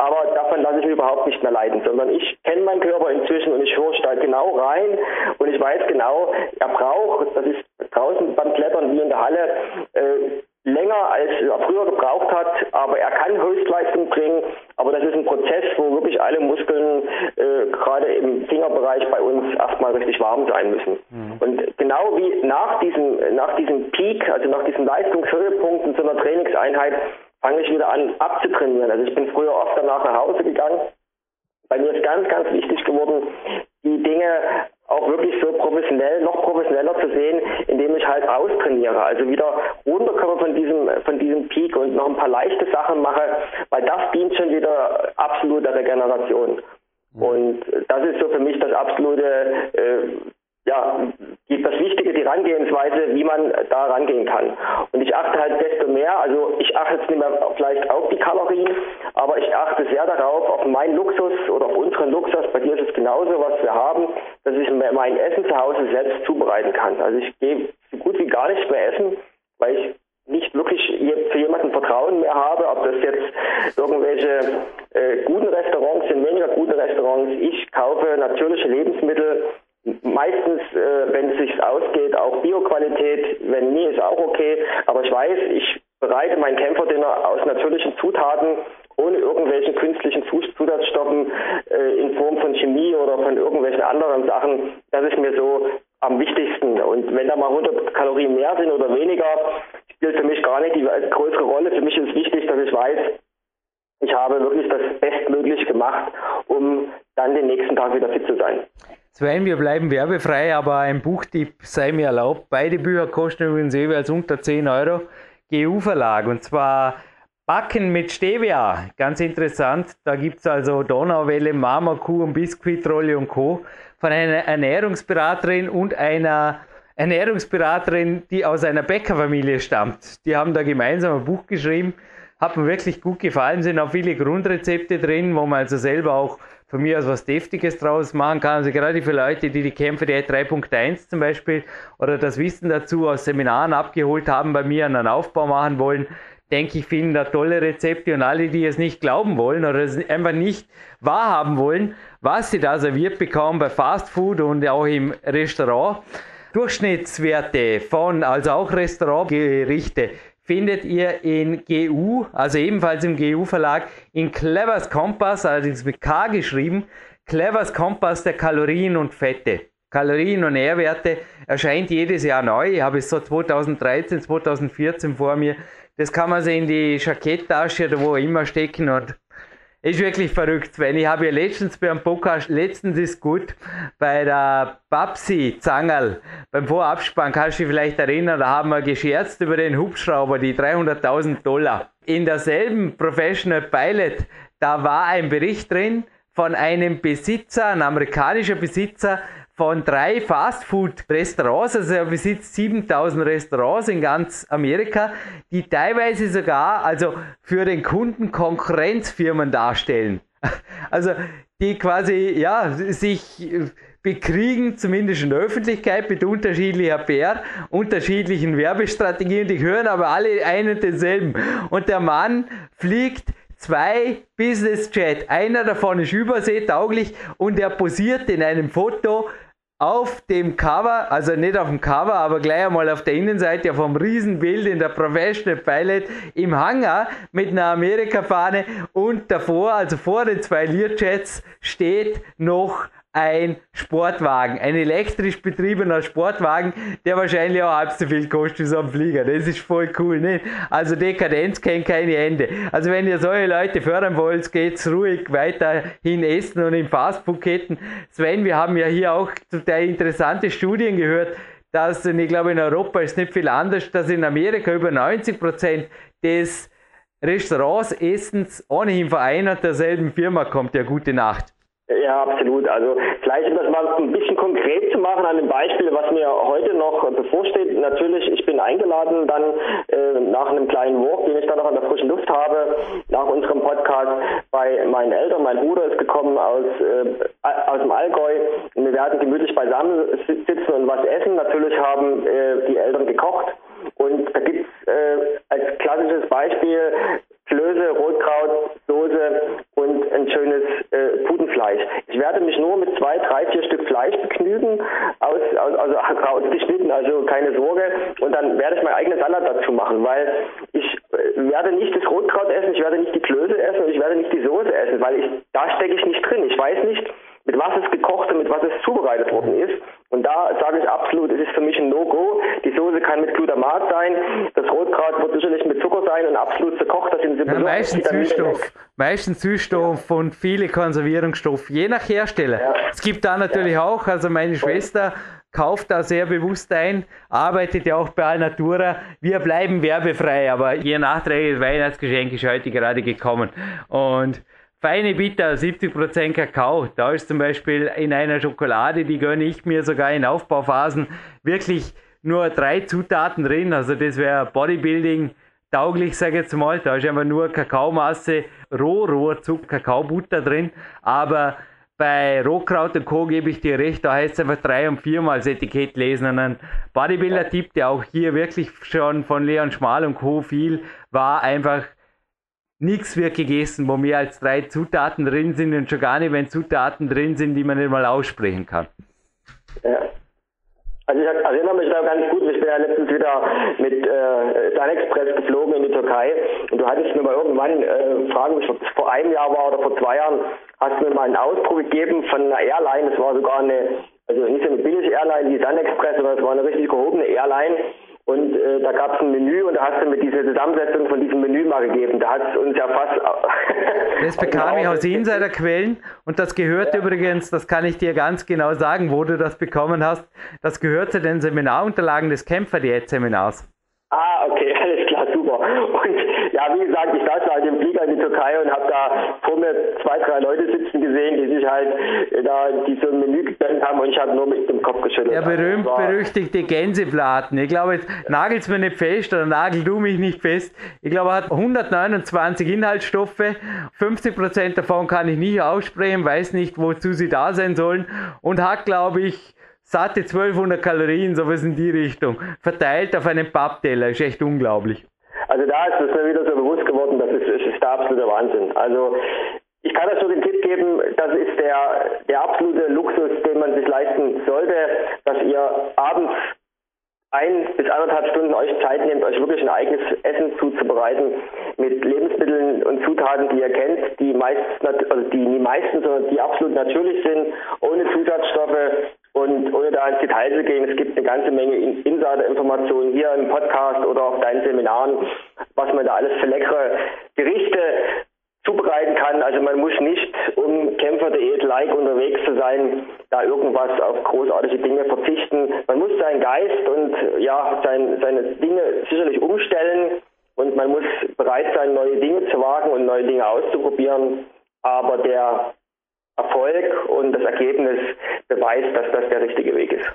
aber davon lasse ich mich überhaupt nicht mehr leiden, sondern ich kenne meinen Körper inzwischen und ich höre da genau rein und ich weiß genau, er braucht, das ist draußen beim Klettern wie in der Halle, äh, länger als er früher gebraucht hat, aber er kann Höchstleistung bringen, aber das ist ein Prozess, wo wirklich alle Muskeln äh, gerade im Fingerbereich bei uns erstmal richtig warm sein müssen. Mhm. Und genau wie nach diesem, nach diesem Peak, also nach diesem Leistungshöhepunkt in so einer Trainingseinheit, fange ich wieder an abzutrainieren. Also ich bin früher oft danach nach Hause gegangen. Bei mir ist ganz, ganz wichtig geworden, die Dinge auch wirklich so professionell, noch professioneller zu sehen, indem ich halt austrainiere. Also wieder runterkomme von diesem, von diesem Peak und noch ein paar leichte Sachen mache, weil das dient schon wieder absoluter Regeneration. Mhm. Und das ist so für mich das absolute äh, ja, das Wichtige, die Herangehensweise, wie man da rangehen kann. Und ich achte halt desto mehr, also ich achte jetzt nicht mehr vielleicht auf die Kalorien, aber ich achte sehr darauf, auf meinen Luxus oder auf unseren Luxus, bei dir ist es genauso, was wir haben, dass ich mein Essen zu Hause selbst zubereiten kann. Also ich gehe so gut wie gar nicht mehr essen, weil ich nicht wirklich für jemanden Vertrauen mehr habe, ob das jetzt irgendwelche äh, guten Restaurants sind, weniger gute Restaurants. Ich kaufe natürliche Lebensmittel meistens, äh, wenn es sich ausgeht, auch Bioqualität. Wenn nie, ist auch okay. Aber ich weiß, ich bereite mein Kämpferdinner aus natürlichen Zutaten ohne irgendwelchen künstlichen Zusatzstoffen äh, in Form von Chemie oder von irgendwelchen anderen Sachen. Das ist mir so am wichtigsten. Und wenn da mal 100 Kalorien mehr sind oder weniger, spielt für mich gar nicht die größere Rolle. Für mich ist wichtig, dass ich weiß, ich habe wirklich das Bestmögliche gemacht, um dann den nächsten Tag wieder fit zu sein. Sven, wir bleiben werbefrei, aber ein Buchtipp sei mir erlaubt. Beide Bücher kosten übrigens jeweils unter 10 Euro. GU-Verlag und zwar Backen mit Stevia. Ganz interessant. Da gibt es also Donauwelle, Marmorkuh und Biskuitrolle und Co. von einer Ernährungsberaterin und einer Ernährungsberaterin, die aus einer Bäckerfamilie stammt. Die haben da gemeinsam ein Buch geschrieben. Hat mir wirklich gut gefallen. Sind auch viele Grundrezepte drin, wo man also selber auch von mir aus was Deftiges draus machen kann. Also gerade für Leute, die die Kämpfe der 3.1 zum Beispiel oder das Wissen dazu aus Seminaren abgeholt haben, bei mir einen Aufbau machen wollen, denke ich, finden da tolle Rezepte und alle, die es nicht glauben wollen oder es einfach nicht wahrhaben wollen, was sie da serviert bekommen bei Fast Food und auch im Restaurant. Durchschnittswerte von, also auch Restaurantgerichte, findet ihr in GU, also ebenfalls im GU-Verlag, in Clevers Kompass, allerdings mit K geschrieben, Clevers Kompass der Kalorien und Fette. Kalorien und Nährwerte erscheint jedes Jahr neu. Ich habe es so 2013, 2014 vor mir. Das kann man sich in die Jacketttasche oder wo immer stecken und ist wirklich verrückt, Sven. Ich habe ja letztens beim Podcast, letztens ist gut, bei der Babsi Zangerl, beim Vorabspann, kannst du dich vielleicht erinnern, da haben wir gescherzt über den Hubschrauber, die 300.000 Dollar. In derselben Professional Pilot, da war ein Bericht drin von einem Besitzer, ein amerikanischer Besitzer, von drei Fastfood-Restaurants, also er besitzt 7000 Restaurants in ganz Amerika, die teilweise sogar also für den Kunden Konkurrenzfirmen darstellen. (laughs) Also die quasi ja, sich bekriegen, zumindest in der Öffentlichkeit, mit unterschiedlicher PR, unterschiedlichen Werbestrategien, die hören aber alle einen denselben. Und der Mann fliegt zwei Business Jet. Einer davon ist überseetauglich und er posiert in einem Foto auf dem Cover, also nicht auf dem Cover, aber gleich einmal auf der Innenseite vom Riesenbild in der Professional Pilot im Hangar mit einer Amerika-Fahne. Und davor, also vor den zwei Learjets, steht noch ein Sportwagen, ein elektrisch betriebener Sportwagen, der wahrscheinlich auch halb so viel kostet wie so ein Flieger. Das ist voll cool, ne? Also Dekadenz kennt keine Ende. Also wenn ihr solche Leute fördern wollt, geht's ruhig weiterhin essen und in Fastfood-Ketten. Sven, wir haben ja hier auch total interessante Studien gehört, dass, ich glaube in Europa ist nicht viel anders, dass in Amerika über 90 Prozent des Restaurants Essens ohnehin von einer derselben Firma kommt. Ja, gute Nacht. Ja, absolut. Also vielleicht um das mal ein bisschen konkret zu machen an dem Beispiel, was mir heute noch bevorsteht. Natürlich, ich bin eingeladen dann äh, nach einem kleinen Walk, den ich dann noch an der frischen Luft habe, nach unserem Podcast bei meinen Eltern. Mein Bruder ist gekommen aus, äh, aus dem Allgäu. Wir werden gemütlich beisammen sitzen und was essen. Natürlich haben äh, die Eltern gekocht. Und da gibt es äh, als klassisches Beispiel Klöße, Rotkraut, Soße und ein schönes äh, Putenfleisch. Ich werde mich nur mit zwei, drei, vier Stück Fleisch begnügen, aus, aus, also (laughs) rausgeschnitten, also keine Sorge. Und dann werde ich mein eigenes Salat dazu machen, weil ich äh, werde nicht das Rotkraut essen, ich werde nicht die Klöße essen und ich werde nicht die Soße essen, weil ich, da stecke ich nicht drin. Ich weiß nicht, mit was es gekocht und mit was es zubereitet worden ist. Und da sage ich absolut, es ist für mich ein No-Go. Die Soße kann mit Glutamat sein, das Rotkraut wird sicherlich mit Zucker sein und absolut verkocht, das sind ja, meistens Süßstoff, meistens Süßstoff ja. und viele Konservierungsstoffe, je nach Hersteller. Ja. Es gibt da natürlich ja. auch, also meine Schwester kauft da sehr bewusst ein, arbeitet ja auch bei Alnatura. Wir bleiben werbefrei, aber ihr nachträgliches Weihnachtsgeschenk ist heute gerade gekommen. Und Feine Bitter, 70% Kakao. Da ist zum Beispiel in einer Schokolade, die gönne ich mir sogar in Aufbauphasen, wirklich nur drei Zutaten drin. Also das wäre Bodybuilding tauglich, sage ich jetzt mal. Da ist einfach nur Kakaomasse, Rohrohrzucker, Kakaobutter drin. Aber bei Rohkraut und Co. gebe ich dir recht, da heißt es einfach drei- und viermal das Etikett lesen. Und ein Bodybuilder-Tipp, der auch hier wirklich schon von Leon Schmal und Co. viel war, einfach nichts wird gegessen, wo mehr als drei Zutaten drin sind und schon gar nicht, wenn Zutaten drin sind, die man nicht mal aussprechen kann. Ja. Also ich erinnere mich da ganz gut, ich bin ja letztens wieder mit äh, Sun Express geflogen in die Türkei und du hattest mir mal irgendwann, äh, fragen mich, ob es vor einem Jahr war oder vor zwei Jahren, hast du mir mal einen Ausdruck gegeben von einer Airline, das war sogar eine, also nicht so eine billige Airline wie Sun Express, sondern es war eine richtig gehobene Airline und äh, da gab es ein Menü und da hast du mir diese Zusammensetzung von diesem Menü mal gegeben. Da hat es uns ja fast. (laughs) das (laughs) bekam ich aus Insiderquellen und das gehört ja. übrigens, das kann ich dir ganz genau sagen, wo du das bekommen hast. Das gehört zu den Seminarunterlagen des Kämpfer-Diät-Seminars. Ah, okay, (laughs) alles klar, super. Ja, wie gesagt, ich saß halt im Flieger in die Türkei und habe da vor mir zwei, drei Leute sitzen gesehen, die sich halt äh, da die so ein Menü gegönnt haben und ich habe nur mit dem Kopf geschüttelt. Der berühmt-berüchtigte Gänsebraten. Ich glaube, jetzt nagelt's mir nicht fest oder nagel du mich nicht fest. Ich glaube, er hat 129 Inhaltsstoffe. 50% davon kann ich nicht aussprechen, weiß nicht, wozu sie da sein sollen und hat, glaube ich, satte 1200 Kalorien, sowas in die Richtung, verteilt auf einen Pappteller, ist echt unglaublich. Also da ist es mir wieder so bewusst geworden, das ist, ist der absolute Wahnsinn. Also ich kann euch nur den Tipp geben, das ist der, der absolute Luxus, den man sich leisten sollte, dass ihr abends ein bis anderthalb Stunden euch Zeit nehmt, euch wirklich ein eigenes Essen zuzubereiten mit Lebensmitteln und Zutaten, die ihr kennt, die meist, also die nie meisten, sondern die absolut natürlich sind, ohne Zusatzstoffe, und ohne da ins Detail zu gehen, es gibt eine ganze Menge Insider-Informationen hier im Podcast oder auf deinen Seminaren, was man da alles für leckere Gerichte zubereiten kann. Also man muss nicht, um Kämpferdiät-like unterwegs zu sein, da irgendwas auf großartige Dinge verzichten. Man muss seinen Geist und ja, sein, seine Dinge sicherlich umstellen und man muss bereit sein, neue Dinge zu wagen und neue Dinge auszuprobieren. Aber der Erfolg und das Ergebnis beweist, dass das der richtige Weg ist.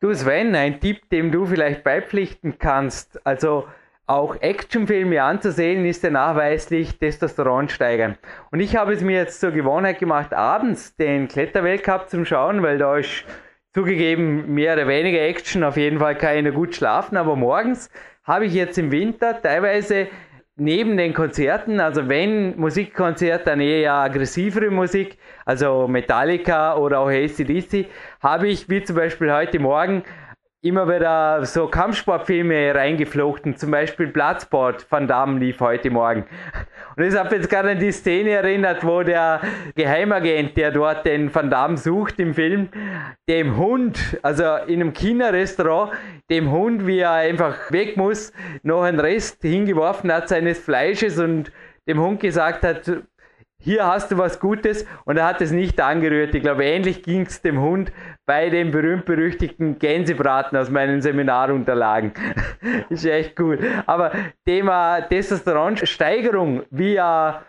Du Sven, ein Tipp, dem du vielleicht beipflichten kannst, also auch Actionfilme anzusehen, ist ja nachweislich Testosteron steigern. Und ich habe es mir jetzt zur Gewohnheit gemacht, abends den Kletterweltcup zu schauen, weil da ist zugegeben mehr oder weniger Action, auf jeden Fall kann ich gut schlafen, aber morgens habe ich jetzt im Winter teilweise neben den Konzerten, also wenn Musikkonzert, dann eher aggressivere Musik, also Metallica oder auch ACDC, habe ich, wie zum Beispiel heute Morgen, immer wieder so Kampfsportfilme reingeflochten, zum Beispiel Bloodsport Van Damme lief heute Morgen. Und ich habe jetzt gerade an die Szene erinnert, wo der Geheimagent, der dort den Van Damme sucht im Film, dem Hund, also in einem China-Restaurant, dem Hund, wie er einfach weg muss, noch einen Rest hingeworfen hat seines Fleisches und dem Hund gesagt hat, hier hast du was Gutes und er hat es nicht angerührt. Ich glaube, ähnlich ging es dem Hund bei dem berühmt-berüchtigten Gänsebraten aus meinen Seminarunterlagen. (laughs) ist echt cool. Aber Thema Testosteronsteigerung via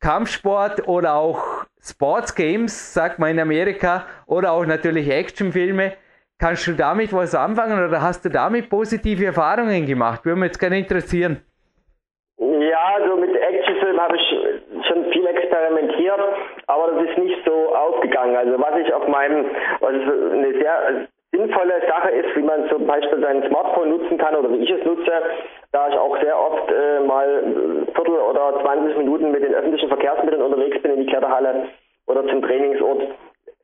Kampfsport oder auch Sports Games, sagt man in Amerika, oder auch natürlich Actionfilme. Kannst du damit was anfangen oder hast du damit positive Erfahrungen gemacht? Würde mich jetzt gerne interessieren. Ja, so mit Actionfilmen habe ich schon viel experimentiert, aber das ist nicht so aufgegangen. Also was ich auf meinem, was eine sehr sinnvolle Sache ist, wie man zum Beispiel sein Smartphone nutzen kann oder wie ich es nutze, da ich auch sehr oft äh, mal Viertel oder 20 Minuten mit den öffentlichen Verkehrsmitteln unterwegs bin in die Kletterhalle oder zum Trainingsort.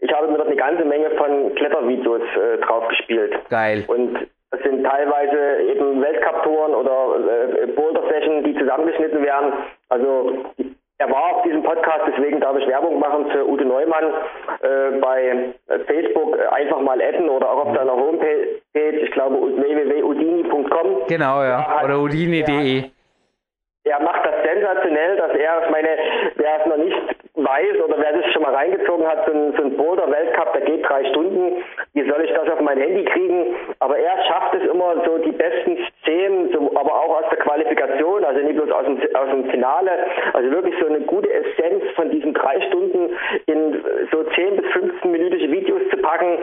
Ich habe mir dort eine ganze Menge von Klettervideos äh, draufgespielt. Geil. Und das sind teilweise eben Weltcup-Touren oder äh, Boulder-Sessions, die zusammengeschnitten werden. Also er war auf diesem Podcast, deswegen darf ich Werbung machen für Ute Neumann äh, bei Facebook äh, einfach mal adden oder auch auf seiner Homepage, ich glaube www.udini.com. Genau, ja, oder udini.de. Er macht das sensationell, dass er, ich meine, wer es noch nicht weiß oder wer sich schon mal reingezogen hat, so ein, so ein Boulder-Weltcup, der geht drei Stunden, wie soll ich das auf mein Handy kriegen? Aber er schafft es immer so die besten Szenen, so, aber auch aus der Qualifikation, also nicht bloß aus dem, aus dem Finale, also wirklich so eine gute Essenz von diesen drei Stunden in so 10 bis 15 minütige Videos zu packen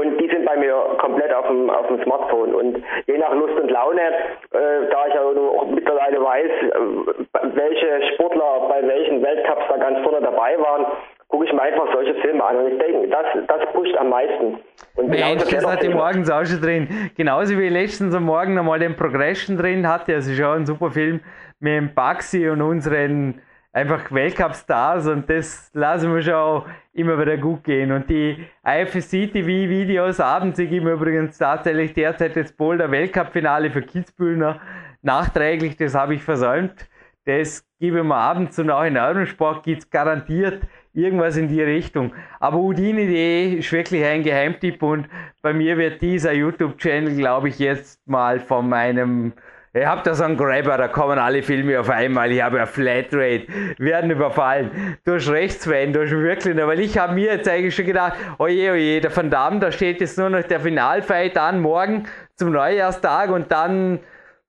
und die sind bei mir komplett auf dem, auf dem Smartphone und je nach Lust und Laune, äh, da ich ja auch mittlerweile weiß, äh, welche Sportler bei welchen Weltcups da ganz vorne dabei waren, gucke ich mir einfach solche Filme an und ich denke, das, das pusht am meisten. Und Mensch, das hatte morgens auch schon drin. Genauso wie letztens am Morgen nochmal den Progression drin hatte, also schon ein super Film mit dem Baxi und unseren einfach Weltcup-Stars und das lassen wir schon immer wieder gut gehen. Und die IFSC-TV-Videos abends, ich gebe übrigens tatsächlich derzeit das Boulder Weltcup-Finale für Kitzbühel nachträglich, das habe ich versäumt. Das gebe ich mir abends und auch in Eurosport gibt es garantiert irgendwas in die Richtung. Aber Houdini.de ist wirklich ein Geheimtipp und bei mir wird dieser YouTube-Channel, glaube ich, jetzt mal von meinem ich habe da so einen Grabber, da kommen alle Filme auf einmal. Ich habe ja Flatrate, werden überfallen. Du hast recht, Sven, du hast wirklich, weil ich habe mir jetzt eigentlich schon gedacht, oje, oje, der Van Damme, da steht jetzt nur noch der Finalfight an, morgen zum Neujahrstag und dann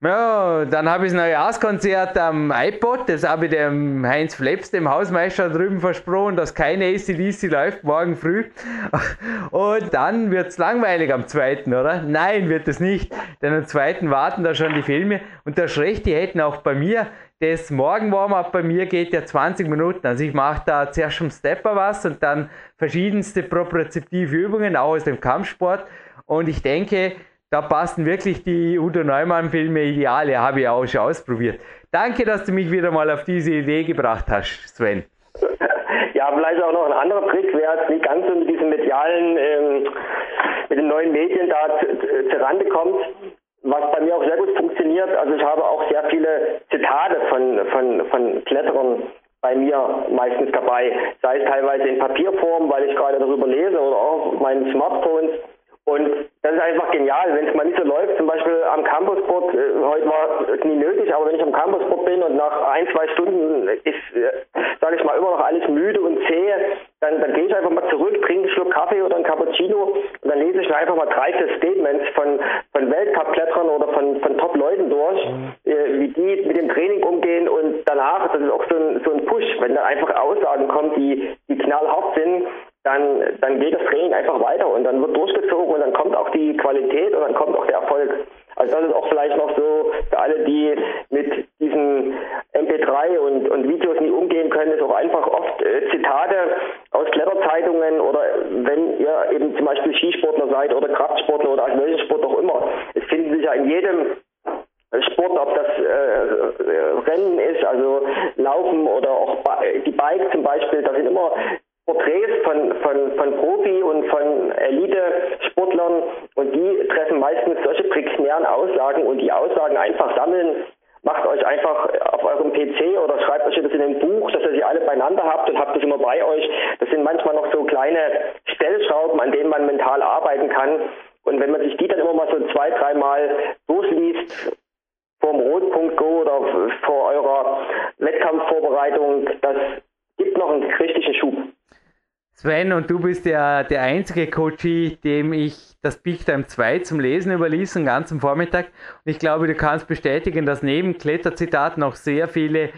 ja, dann habe ich das Neujahrskonzert am iPod, das habe ich dem Heinz Fleps, dem Hausmeister drüben versprochen, dass keine ACDC läuft morgen früh. Und dann wird es langweilig am zweiten, oder? Nein, wird es nicht, denn am zweiten warten da schon die Filme. Und der Schrecht, die hätten auch bei mir, das Morgen-Warm-Up bei mir geht ja 20 Minuten. Also ich mache da zuerst schon Stepper was und dann verschiedenste propriozeptive Übungen, auch aus dem Kampfsport. Und ich denke, da passen wirklich die Udo Neumann-Filme ideal. Ja, habe ich auch schon ausprobiert. Danke, dass du mich wieder mal auf diese Idee gebracht hast, Sven. (laughs) Ja, vielleicht auch noch ein anderer Trick, wer jetzt nicht mit diesen medialen, ähm, mit den neuen Medien da zurande kommt, was bei mir auch sehr gut funktioniert. Also ich habe auch sehr viele Zitate von, von, von Kletterern bei mir meistens dabei, sei es teilweise in Papierform, weil ich gerade darüber lese oder auch auf meinen Smartphones und das ist einfach genial, wenn es mal nicht so läuft, zum Beispiel am Campusboard, äh, heute war es nie nötig, aber wenn ich am Campusboard bin und nach ein, zwei Stunden ist, äh, sage ich mal, immer noch alles müde und zäh, dann, dann gehe ich einfach mal zurück, trinke einen Schluck Kaffee oder ein Cappuccino und dann lese ich mir einfach mal drei, vier Statements von, von Weltcup-Kletterern oder von, von Top-Leuten durch, mhm. äh, wie die mit dem Training umgehen und danach, das ist auch so ein, so ein Push, wenn da einfach Aussagen kommen, die, die knallhart sind, dann, dann geht das Training einfach weiter und dann wird durchgezogen und dann kommt auch die Qualität und dann kommt auch der Erfolg. Also das ist auch vielleicht noch so für alle, die mit diesen MP3 und, und Videos nie umgehen können, ist auch einfach oft äh, Zitate aus Kletterzeitungen oder wenn ihr eben zum Beispiel Skisportler seid oder Kraftsportler oder welchen Sport auch immer. Es finden sich ja in jedem Sport, ob das äh, Rennen ist, also Laufen oder auch die Bike zum Beispiel, da sind immer Porträts von, von, von Profi- und von Elite-Sportlern und die treffen meistens solche preklären Aussagen und die Aussagen einfach sammeln. Macht euch einfach auf eurem PC oder schreibt euch das in ein Buch, dass ihr sie alle beieinander habt und habt das immer bei euch. Das sind manchmal noch so kleine Stellschrauben, an denen man mental arbeiten kann. Und wenn man sich die dann immer mal so zwei, dreimal durchliest, vorm Rotpunkt Go oder vor eurer Wettkampfvorbereitung, das gibt noch einen richtigen Schub. Sven, und du bist ja der einzige Coachie, dem ich das Big Time 2 zum Lesen überließ, den ganzen Vormittag. Und ich glaube, du kannst bestätigen, dass neben Kletterzitaten noch sehr viele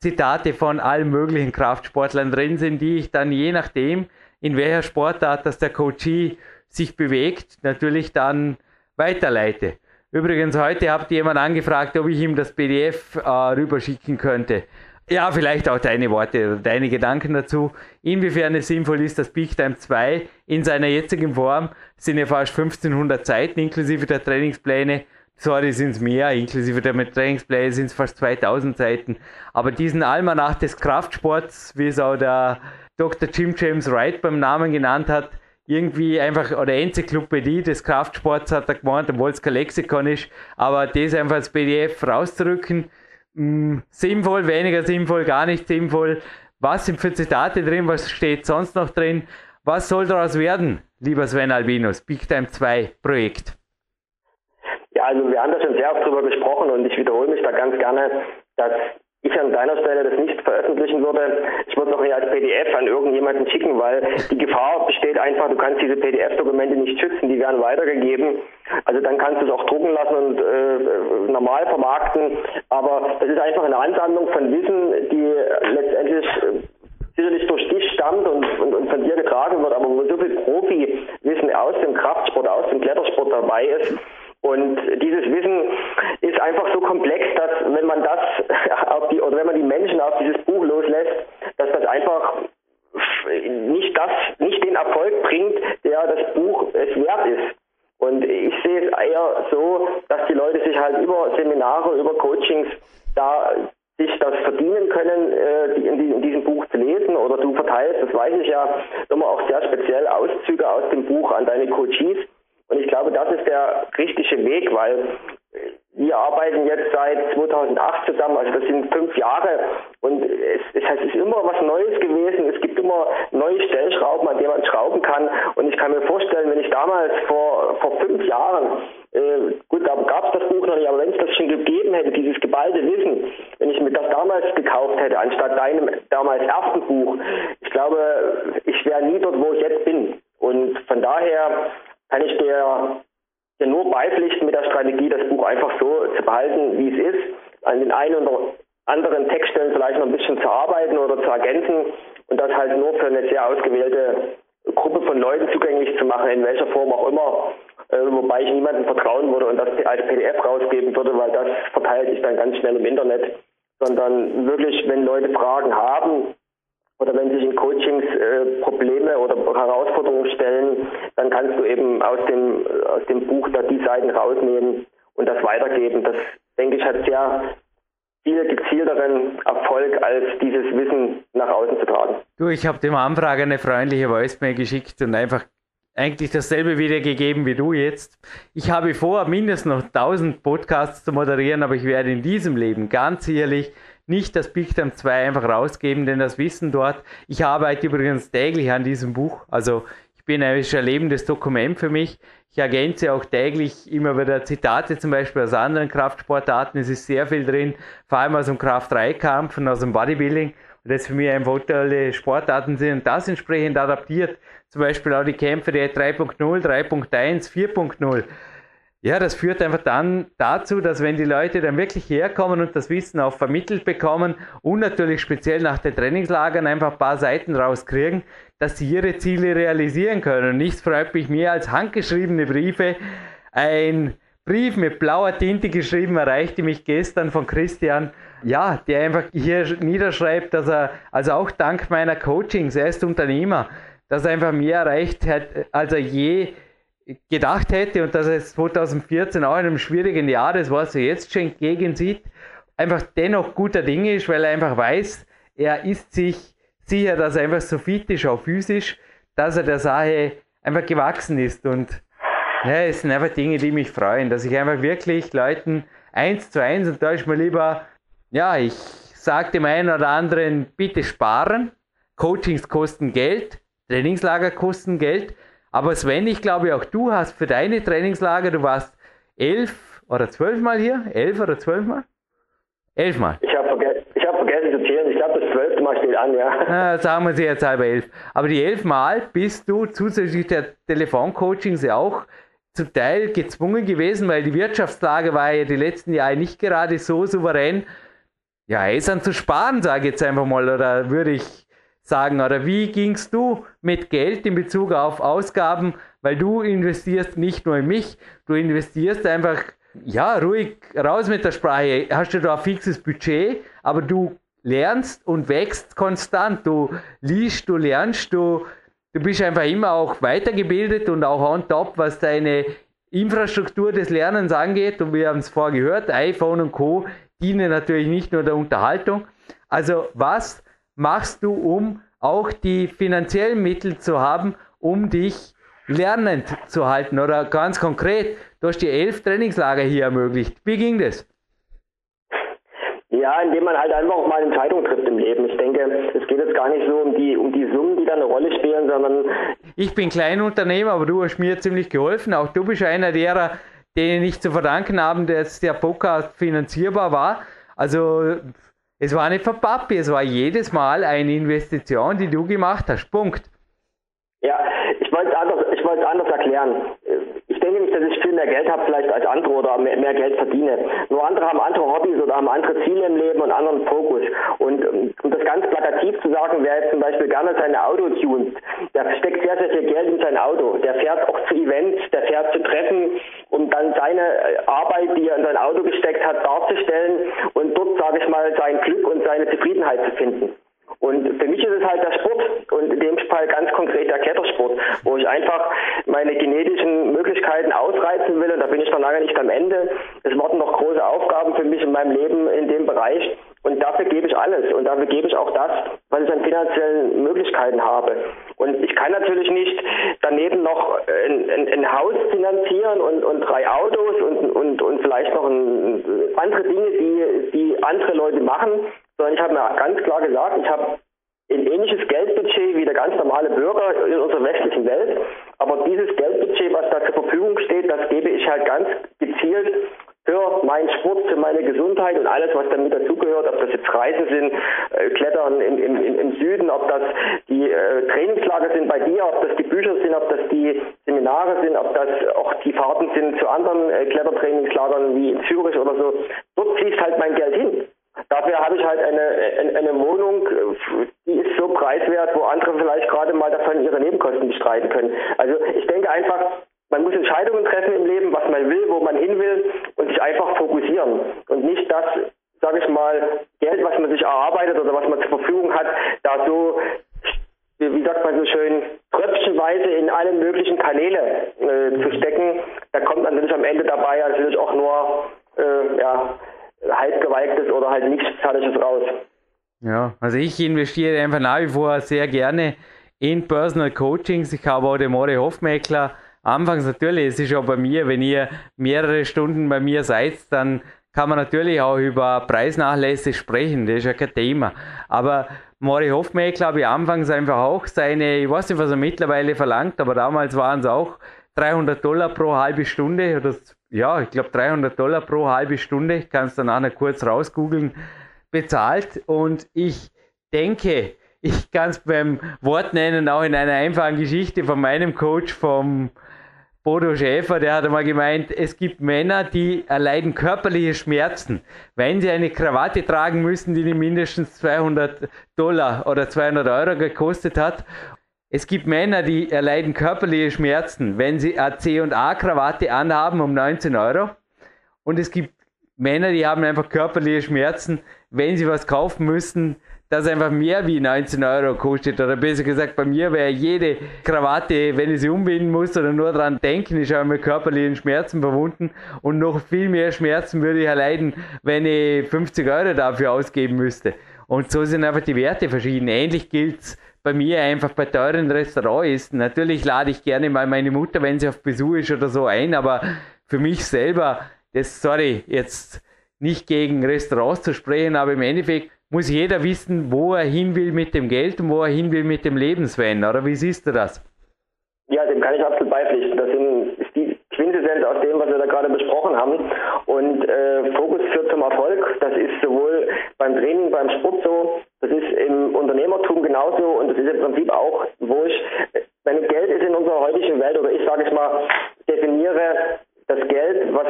Zitate von allen möglichen Kraftsportlern drin sind, die ich dann je nachdem, in welcher Sportart dass der Coachie sich bewegt, natürlich dann weiterleite. Übrigens, heute habt jemand angefragt, ob ich ihm das PDF äh, rüberschicken könnte. Ja, vielleicht auch deine Worte oder deine Gedanken dazu. Inwiefern es sinnvoll ist, dass Big Time 2 in seiner jetzigen Form sind ja fast 1500 Seiten inklusive der Trainingspläne. Sorry, sind es mehr, inklusive der Trainingspläne sind es fast 2000 Seiten. Aber diesen Almanach des Kraftsports, wie es auch der Dr. Jim James Wright beim Namen genannt hat, irgendwie einfach, oder Enzyklopädie des Kraftsports hat er gemeint, obwohl es kein Lexikon ist, aber das einfach als PDF rauszurücken, mh, sinnvoll, weniger sinnvoll, gar nicht sinnvoll. Was sind für Zitate drin? Was steht sonst noch drin? Was soll daraus werden, lieber Sven Albinus, Big Time 2 Projekt? Ja, also wir haben da schon sehr oft drüber gesprochen und ich wiederhole mich da ganz gerne, dass ich an deiner Stelle das nicht veröffentlichen würde. Ich würde es auch nicht als PDF an irgendjemanden schicken, weil die Gefahr besteht einfach, du kannst diese PDF-Dokumente nicht schützen, die werden weitergegeben. Also dann kannst du es auch drucken lassen und äh, normal vermarkten. Aber das ist einfach eine Ansammlung von Wissen, die letztendlich äh, sicherlich durch dich stammt und, und, und, von dir getragen wird, aber wo so viel Profi-Wissen aus dem Kraftsport, aus dem Klettersport dabei ist, und dieses Wissen ist einfach so komplex, dass wenn man das (laughs) auf die oder wenn man die Menschen auf dieses Buch loslässt, dass das einfach nicht das, nicht den Erfolg bringt, der das Buch es wert ist. Und ich sehe es eher so, dass die Leute sich halt über Seminare, über Coachings da sich das verdienen können, äh, in, diesem Buch zu lesen oder du verteilst, das weiß ich ja, immer auch sehr speziell Auszüge aus dem Buch an deine Coaches. Und ich glaube, das ist der richtige Weg, weil wir arbeiten jetzt seit 2008 zusammen, also das sind fünf Jahre und es, es, ist immer was Neues gewesen. Es gibt immer neue Stellschrauben, an denen man schrauben kann. Und ich kann mir vorstellen, wenn ich damals vor, vor fünf Jahren, äh, gut, da gab es das Buch noch nicht, aber wenn es das schon gegeben hätte, dieses geballte Wissen, wenn ich mir das damals gekauft hätte, anstatt deinem damals ersten Buch, ich glaube, ich wäre nie dort, wo ich jetzt bin. Und von daher kann ich dir ja nur beipflichten mit der Strategie, das Buch einfach so zu behalten, wie es ist, an den einen oder anderen Textstellen vielleicht noch ein bisschen zu arbeiten oder zu ergänzen und das halt nur für eine sehr ausgewählte Gruppe von Leuten zugänglich zu machen, in welcher Form auch immer, äh, wobei ich niemandem vertrauen würde und das als PDF rausgeben würde, weil das verteilt sich dann ganz schnell im Internet, sondern wirklich, wenn Leute Fragen haben, oder wenn sich in Coachings äh, Probleme oder Herausforderungen stellen, dann kannst du eben aus dem, aus dem Buch da die Seiten rausnehmen und das weitergeben. Das, denke ich, hat sehr viel gezielteren Erfolg, als dieses Wissen nach außen zu tragen. Du, ich habe dem Anfrage eine freundliche Voicemail geschickt und einfach eigentlich dasselbe wiedergegeben wie du jetzt. Ich habe vor, mindestens noch 1000 Podcasts zu moderieren, aber ich werde in diesem Leben ganz ehrlich nicht das Bigtime 2 einfach rausgeben, denn das Wissen dort, ich arbeite übrigens täglich an diesem Buch, also ich bin ein lebendes Dokument für mich. Ich ergänze auch täglich immer wieder Zitate, zum Beispiel aus anderen Kraftsportarten. Es ist sehr viel drin, vor allem aus dem Kraft-3-Kampf und aus dem Bodybuilding. Und das für mich einfach tolle Sportarten sind und das entsprechend adaptiert. Zum Beispiel auch die Kämpfe der 3.0, 3.1, 4.0 ja, das führt einfach dann dazu, dass wenn die Leute dann wirklich herkommen und das Wissen auch vermittelt bekommen und natürlich speziell nach den Trainingslagern einfach ein paar Seiten rauskriegen, dass sie ihre Ziele realisieren können. Und nichts freut mich mehr als handgeschriebene Briefe. Ein Brief mit blauer Tinte geschrieben erreichte mich gestern von Christian, ja, der einfach hier niederschreibt, dass er, also auch dank meiner Coachings, er ist Unternehmer, dass er einfach mehr erreicht hat, als er je gedacht hätte und dass es 2014 auch in einem schwierigen Jahr, das was er jetzt schon entgegensieht, einfach dennoch guter Dinge ist, weil er einfach weiß, er ist sich sicher, dass er einfach so fit ist, auch physisch, dass er der Sache einfach gewachsen ist. Und ja, es sind einfach Dinge, die mich freuen, dass ich einfach wirklich Leuten eins zu eins und da ist mir lieber, ja, ich sage dem einen oder anderen, bitte sparen, Coachings kosten Geld, Trainingslager kosten Geld, aber Sven, ich glaube auch du hast für deine Trainingslager, du warst elf oder zwölf Mal hier? Elf oder zwölf Mal? Elf Mal. Ich habe verge hab vergessen zu zählen. Ich glaube, das zwölfte Mal steht an, ja. Ah, sagen wir sie jetzt halb elf. Aber die elf Mal bist du zusätzlich der Telefoncoachings auch zum Teil gezwungen gewesen, weil die Wirtschaftslage war ja die letzten Jahre nicht gerade so souverän. Ja, Eisern zu sparen, sage ich jetzt einfach mal, oder würde ich sagen? Oder wie gingst du mit Geld in Bezug auf Ausgaben? Weil du investierst nicht nur in mich, du investierst einfach, ja, ruhig raus mit der Sprache. Hast du da ein fixes Budget, aber du lernst und wächst konstant. Du liest, du lernst, du, du bist einfach immer auch weitergebildet und auch on top, was deine Infrastruktur des Lernens angeht. Und wir haben es vorher gehört, iPhone und Co. dienen natürlich nicht nur der Unterhaltung. Also was machst du, um auch die finanziellen Mittel zu haben, um dich lernend zu halten? Oder ganz konkret, du hast die elf Trainingslager hier ermöglicht. Wie ging das? Ja, indem man halt einfach auch mal Entscheidungen trifft im Leben. Ich denke, es geht jetzt gar nicht so um die, um die Summen, die da eine Rolle spielen, sondern. Ich bin Kleinunternehmer, aber du hast mir ziemlich geholfen. Auch du bist einer derer, denen ich zu verdanken habe, dass der Podcast finanzierbar war. Also es war nicht von Papi, es war jedes Mal eine Investition, die du gemacht hast. Punkt. Ja, ich wollte es anders, anders erklären nicht, dass ich viel mehr Geld habe vielleicht als andere oder mehr, mehr, Geld verdiene. Nur andere haben andere Hobbys oder haben andere Ziele im Leben und anderen Fokus. Und um das ganz plakativ zu sagen, wer jetzt zum Beispiel gerne sein Auto tunt, der steckt sehr, sehr viel Geld in sein Auto. Der fährt auch zu Events, der fährt zu Treffen, um dann seine äh, Arbeit, die er in sein Auto gesteckt hat, darzustellen und dort, sage ich mal, sein Glück und seine Zufriedenheit zu finden. Und für mich ist es halt der Sport und in dem Fall ganz konkret der Klettersport, wo ich einfach meine genetischen Möglichkeiten ausreizen will und da bin ich noch lange nicht am Ende. Es warten noch große Aufgaben für mich in meinem Leben in dem Bereich und dafür gebe ich alles und dafür gebe ich auch das, was ich an finanziellen Möglichkeiten habe. Und ich kann natürlich nicht daneben noch ein, ein, ein Haus finanzieren und, und drei Autos und, und, und vielleicht noch ein, andere Dinge, die, die andere Leute machen sondern ich habe mir ganz klar gesagt, ich habe ein ähnliches Geldbudget wie der ganz normale Bürger in unserer westlichen Welt. Aber dieses Geldbudget, was da zur Verfügung steht, das gebe ich halt ganz gezielt für meinen Sport, für meine Gesundheit und alles, was damit dazugehört, ob das jetzt Reisen sind, äh, Klettern im, im, im, Süden, ob das die äh, Trainingslager sind bei dir, ob das die Bücher sind, ob das die Seminare sind, ob das auch die Fahrten sind zu anderen äh, Klettertrainingslagern wie in Zürich oder so. Dort fließt halt mein Geld hin. Dafür habe ich halt eine, eine Wohnung, die ist so preiswert, wo andere vielleicht gerade mal davon ihre Nebenkosten bestreiten können. Also ich denke einfach, man muss Entscheidungen treffen im Leben, was man will, wo man hin will und sich einfach fokussieren und nicht das, sage ich mal, Geld, was man sich erarbeitet oder was man zur Verfügung hat, da so, wie sagt man so schön, tröpfchenweise in alle möglichen Kanäle äh, zu stecken. Da kommt natürlich am Ende dabei natürlich auch nur, äh, ja, halbgeweigtes oder halt nichts Fertiges raus. Ja, also ich investiere einfach nach wie vor sehr gerne in Personal Coachings. Ich habe auch den More Hofmeckler. Anfangs natürlich, es ist auch bei mir, wenn ihr mehrere Stunden bei mir seid, dann kann man natürlich auch über Preisnachlässe sprechen, das ist ja kein Thema. Aber Mori Hofmeckler habe ich anfangs einfach auch seine, ich weiß nicht, was er mittlerweile verlangt, aber damals waren es auch 300 Dollar pro halbe Stunde oder ja, ich glaube 300 Dollar pro halbe Stunde, ich kann es dann nachher kurz rausgoogeln, bezahlt. Und ich denke, ich kann es beim Wort nennen, auch in einer einfachen Geschichte von meinem Coach, vom Bodo Schäfer, der hat einmal gemeint, es gibt Männer, die erleiden körperliche Schmerzen, wenn sie eine Krawatte tragen müssen, die mindestens 200 Dollar oder 200 Euro gekostet hat es gibt Männer, die erleiden körperliche Schmerzen, wenn sie eine C&A-Krawatte anhaben um 19 Euro. Und es gibt Männer, die haben einfach körperliche Schmerzen, wenn sie was kaufen müssen, das einfach mehr wie 19 Euro kostet. Oder besser gesagt, bei mir wäre jede Krawatte, wenn ich sie umbinden muss oder nur daran denken, ist auch mit körperlichen Schmerzen verbunden. Und noch viel mehr Schmerzen würde ich erleiden, wenn ich 50 Euro dafür ausgeben müsste. Und so sind einfach die Werte verschieden. Ähnlich gilt es bei mir einfach bei teuren Restaurants ist. Natürlich lade ich gerne mal meine Mutter, wenn sie auf Besuch ist oder so ein, aber für mich selber, das, sorry, jetzt nicht gegen Restaurants zu sprechen, aber im Endeffekt muss jeder wissen, wo er hin will mit dem Geld und wo er hin will mit dem Lebenswein, oder wie siehst du das? Ja, dem kann ich absolut beipflichten. Das ist die Quintessenz aus dem, was wir da gerade besprochen haben. Und äh, Fokus führt zum Erfolg. Das ist sowohl beim Training, beim Sport so, das ist im Unternehmertum genauso und das ist im Prinzip auch, wo ich, wenn Geld ist in unserer heutigen Welt oder ich sage es mal, definiere das Geld, was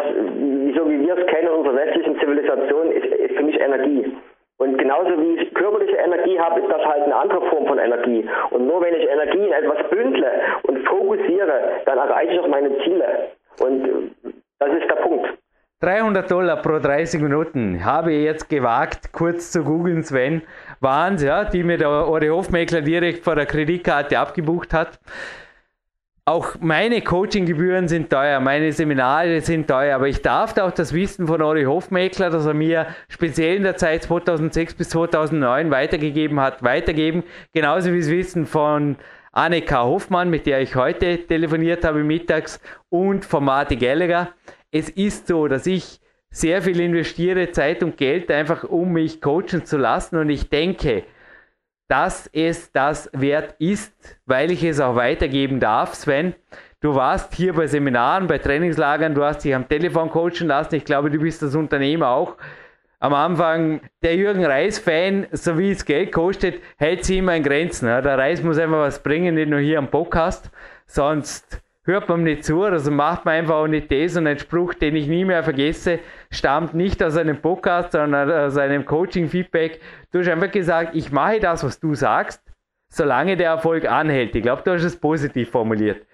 so wie wir es kennen in unserer westlichen Zivilisation, ist, ist für mich Energie. Und genauso wie ich körperliche Energie habe, ist das halt eine andere Form von Energie. Und nur wenn ich Energie in etwas bündle und fokussiere, dann erreiche ich auch meine Ziele. Und das ist der Punkt. 300 Dollar pro 30 Minuten habe ich jetzt gewagt, kurz zu googeln, Sven. Waren ja, die mir der Ori Hofmeckler direkt vor der Kreditkarte abgebucht hat. Auch meine Coachinggebühren sind teuer, meine Seminare sind teuer, aber ich darf auch das Wissen von Ori Hofmeckler, das er mir speziell in der Zeit 2006 bis 2009 weitergegeben hat, weitergeben. Genauso wie das Wissen von Annika Hoffmann, mit der ich heute telefoniert habe mittags, und von Marty Gallagher es ist so, dass ich sehr viel investiere, Zeit und Geld einfach, um mich coachen zu lassen. Und ich denke, dass es das wert ist, weil ich es auch weitergeben darf. Sven, du warst hier bei Seminaren, bei Trainingslagern, du hast dich am Telefon coachen lassen. Ich glaube, du bist das Unternehmer auch. Am Anfang, der Jürgen Reis-Fan, so wie es Geld kostet, hält sich immer in Grenzen. Der Reis muss einfach was bringen, nicht nur hier am Podcast. Sonst hört man nicht zu, also macht man einfach auch nicht das und ein Spruch, den ich nie mehr vergesse, stammt nicht aus einem Podcast, sondern aus einem Coaching-Feedback. Du hast einfach gesagt, ich mache das, was du sagst, solange der Erfolg anhält. Ich glaube, du hast es positiv formuliert.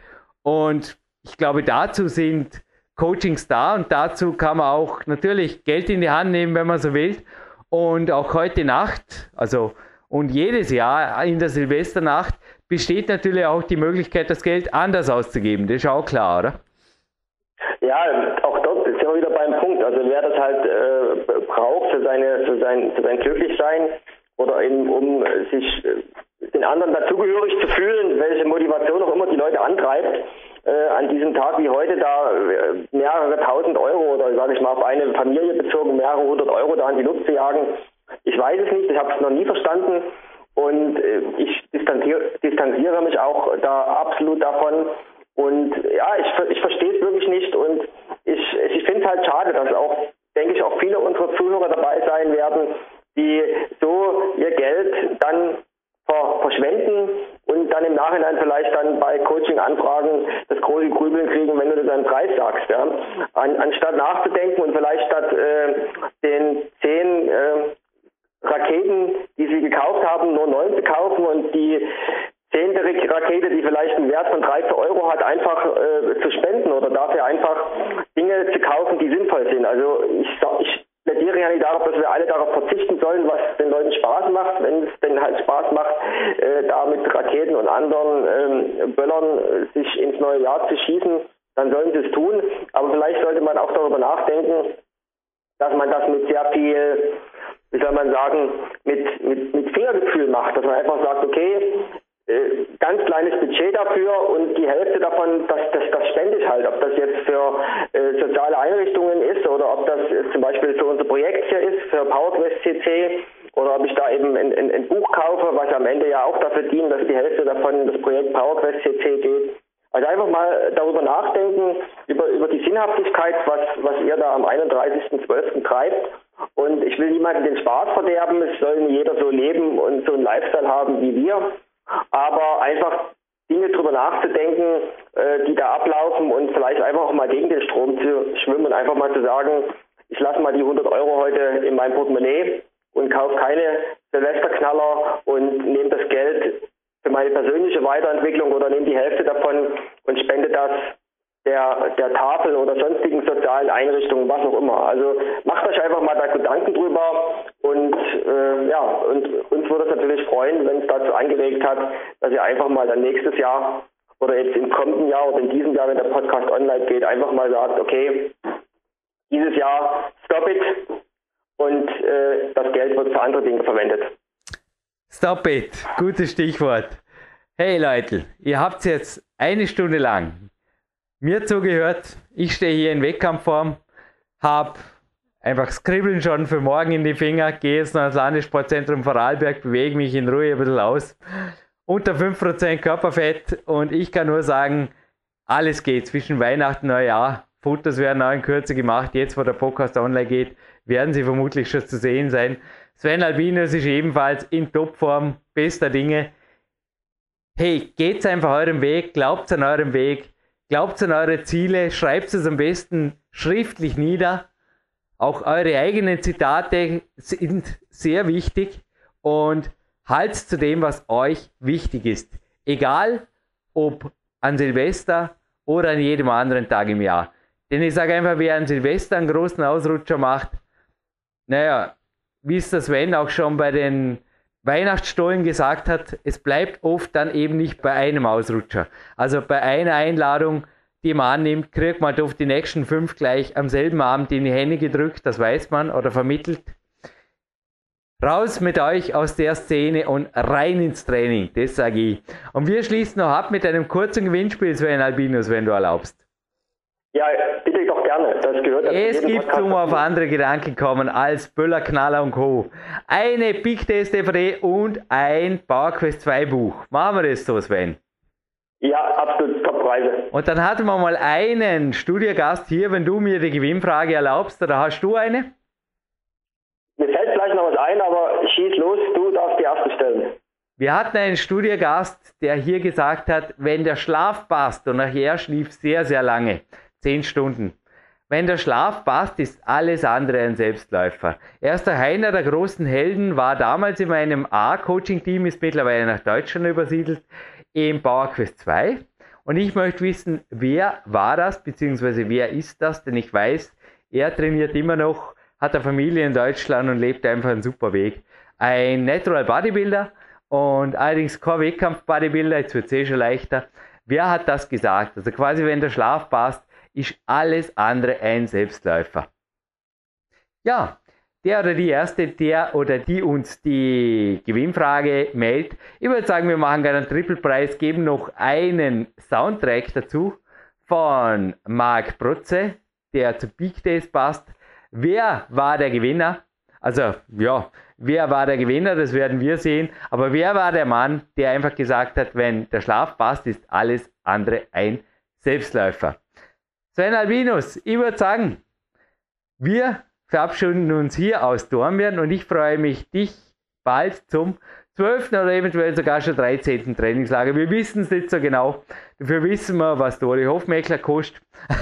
Und ich glaube, dazu sind Coachings da und dazu kann man auch natürlich Geld in die Hand nehmen, wenn man so will. Und auch heute Nacht, also Und jedes Jahr in der Silvesternacht besteht natürlich auch die Möglichkeit, das Geld anders auszugeben. Das ist auch klar, oder? Ja, auch dort sind wir wieder beim Punkt. Also wer das halt äh, braucht für, seine, für, sein, für sein Glücklichsein oder eben um sich äh, den anderen dazugehörig zu fühlen, welche Motivation auch immer die Leute antreibt, äh, an diesem Tag wie heute da äh, mehrere tausend Euro oder sage ich mal auf eine Familie bezogen mehrere hundert Euro da in die Luft zu jagen. Ich weiß es nicht, ich habe es noch nie verstanden und äh, ich distanziere, distanziere mich auch da absolut davon. Und ja, ich, ich verstehe es wirklich nicht und ich, ich finde es halt schade, dass auch, denke ich, auch viele unserer Zuhörer dabei sein werden, die so ihr Geld dann verschwenden und dann im Nachhinein vielleicht dann bei Coaching-Anfragen das große Grübeln kriegen, wenn du deinen Preis sagst. Ja? An, anstatt nachzudenken und vielleicht statt äh, den zehn äh, Raketen, die sie gekauft haben, nur neun zu kaufen und die zehnte Rakete, die vielleicht einen Wert von 30 Euro hat, einfach äh, zu spenden oder dafür einfach Dinge zu kaufen, die sinnvoll sind. Also ich, ich plädiere ja nicht darauf, dass wir alle darauf verzichten sollen, was den Leuten Spaß macht. Wenn es denn halt Spaß macht, äh, da mit Raketen und anderen ähm, Böllern äh, sich ins neue Jahr zu schießen, dann sollen sie es tun. Aber vielleicht sollte man auch darüber nachdenken, dass man das mit sehr viel, wie soll man sagen, mit, mit, mit Fingergefühl macht. Dass man einfach sagt, okay, äh, ganz kleines Budget dafür und die Hälfte davon, das, das, das spende ich halt. Ob das jetzt für äh, soziale Einrichtungen ist oder ob das zum Beispiel für unser Projekt hier ist, für PowerQuest CC oder ob ich da eben ein, ein, ein, Buch kaufe, was am Ende ja auch dafür dient, dass die Hälfte davon in das Projekt PowerQuest CC geht. Also einfach mal darüber nachdenken, über, über die Sinnhaftigkeit, was, was ihr da am 31.12. treibt. Und ich will niemandem den Spaß verderben, es soll jeder so leben und so einen Lifestyle haben wie wir. Aber einfach Dinge drüber nachzudenken, äh, die da ablaufen und vielleicht einfach auch mal gegen den Strom zu schwimmen und einfach mal zu sagen, ich lasse mal die 100 Euro heute in meinem Portemonnaie und kaufe keine Silvesterknaller und nehme das Geld für meine persönliche Weiterentwicklung oder nehme die Hälfte davon und spende das der, der Tafel oder sonstigen sozialen Einrichtungen, was auch immer. Also macht euch einfach mal da Gedanken drüber und äh, ja, und uns würde es natürlich freuen, wenn es dazu angeregt hat, dass ihr einfach mal dann nächstes Jahr oder jetzt im kommenden Jahr oder in diesem Jahr, wenn der Podcast online geht, einfach mal sagt, okay, dieses Jahr stop it und äh, das Geld wird für andere Dinge verwendet. Stop it, gutes Stichwort. Hey Leute, ihr habt jetzt eine Stunde lang mir zugehört. Ich stehe hier in Wettkampfform, habe einfach Skribbeln schon für morgen in die Finger, gehe jetzt noch ans Landessportzentrum Vorarlberg, bewege mich in Ruhe ein bisschen aus. Unter 5% Körperfett und ich kann nur sagen, alles geht zwischen Weihnachten und Neujahr. Fotos werden auch in Kürze gemacht. Jetzt, wo der Podcast online geht, werden sie vermutlich schon zu sehen sein. Sven Albinus ist ebenfalls in Topform, bester Dinge. Hey, geht's einfach eurem Weg, glaubt an eurem Weg Glaubt an eure Ziele, schreibt es am besten schriftlich nieder. Auch eure eigenen Zitate sind sehr wichtig und haltet zu dem, was euch wichtig ist. Egal ob an Silvester oder an jedem anderen Tag im Jahr. Denn ich sage einfach, wer an Silvester einen großen Ausrutscher macht, naja, wie es das Sven auch schon bei den Weihnachtsstollen gesagt hat, es bleibt oft dann eben nicht bei einem Ausrutscher. Also bei einer Einladung, die man annimmt, kriegt man auf die nächsten fünf gleich am selben Abend in die Hände gedrückt, das weiß man oder vermittelt. Raus mit euch aus der Szene und rein ins Training, das sage ich. Und wir schließen noch ab mit einem kurzen Gewinnspiel, Sven Albinus, wenn du erlaubst. Ja, bitte doch gerne. Das gehört Es gibt, um auf andere Gedanken kommen als Böller, Knaller und Co. Eine Big Test DVD und ein PowerQuest 2 Buch. Machen wir das so, Sven? Ja, absolut Top-Preise. Und dann hatten wir mal einen Studiogast hier, wenn du mir die Gewinnfrage erlaubst, oder hast du eine? Mir fällt gleich noch was ein, aber schieß los, du darfst die erste stellen. Wir hatten einen Studiogast, der hier gesagt hat, wenn der Schlaf passt, und nachher schlief sehr, sehr lange, Zehn Stunden. Wenn der Schlaf passt, ist alles andere ein Selbstläufer. Erster Heiner der großen Helden war damals in meinem A-Coaching-Team, ist mittlerweile nach Deutschland übersiedelt, im PowerQuest 2. Und ich möchte wissen, wer war das, beziehungsweise wer ist das, denn ich weiß, er trainiert immer noch, hat eine Familie in Deutschland und lebt einfach einen super Weg. ein Natural Bodybuilder und allerdings kein Wettkampf-Bodybuilder, jetzt wird es eh schon leichter. Wer hat das gesagt? Also quasi, wenn der Schlaf passt, ist alles andere ein Selbstläufer. Ja, der oder die Erste, der oder die uns die Gewinnfrage meldet. Ich würde sagen, wir machen gerne einen Triple-Preis, geben noch einen Soundtrack dazu von Marc Protze, der zu Big Days passt. Wer war der Gewinner? Also, ja, wer war der Gewinner, das werden wir sehen. Aber wer war der Mann, der einfach gesagt hat, wenn der Schlaf passt, ist alles andere ein Selbstläufer. Sven Albinus, ich würde sagen, wir verabschieden uns hier aus Dornbirn und ich freue mich, dich bald zum 12. oder eventuell sogar schon 13. Trainingslager. Wir wissen es nicht so genau. Dafür wissen wir, was Dori Hofmeckler kostet. (laughs)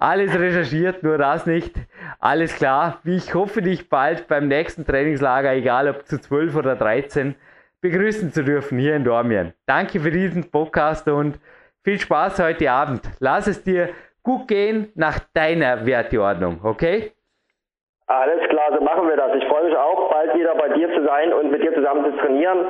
Alles recherchiert, nur das nicht. Alles klar. Ich hoffe, dich bald beim nächsten Trainingslager, egal ob zu 12 oder 13, begrüßen zu dürfen hier in Dormien. Danke für diesen Podcast und viel Spaß heute Abend. Lass es dir gut gehen nach deiner Werteordnung, okay? Alles klar, so machen wir das. Ich freue mich auch, bald wieder bei dir zu sein und mit dir zusammen zu trainieren.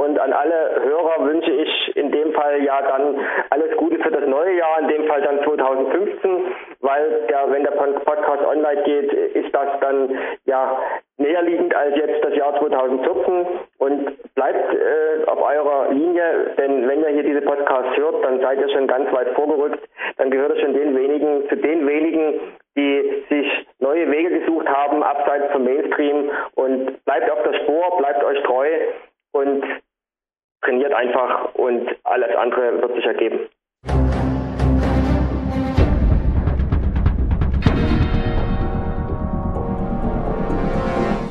Und an alle Hörer wünsche ich in dem Fall ja dann alles Gute für das neue Jahr, in dem Fall dann 2015, weil der, wenn der Podcast online geht, ist das dann ja näher liegend als jetzt das Jahr 2014 und bleibt äh, auf eurer Linie, denn wenn ihr hier diese Podcasts hört, dann seid ihr schon ganz weit vorgerückt, dann gehört ihr schon den wenigen, zu den wenigen, die sich neue Wege gesucht haben, abseits vom Mainstream. Und bleibt auf der Spur, bleibt euch treu. Und trainiert einfach und alles andere wird sich ergeben.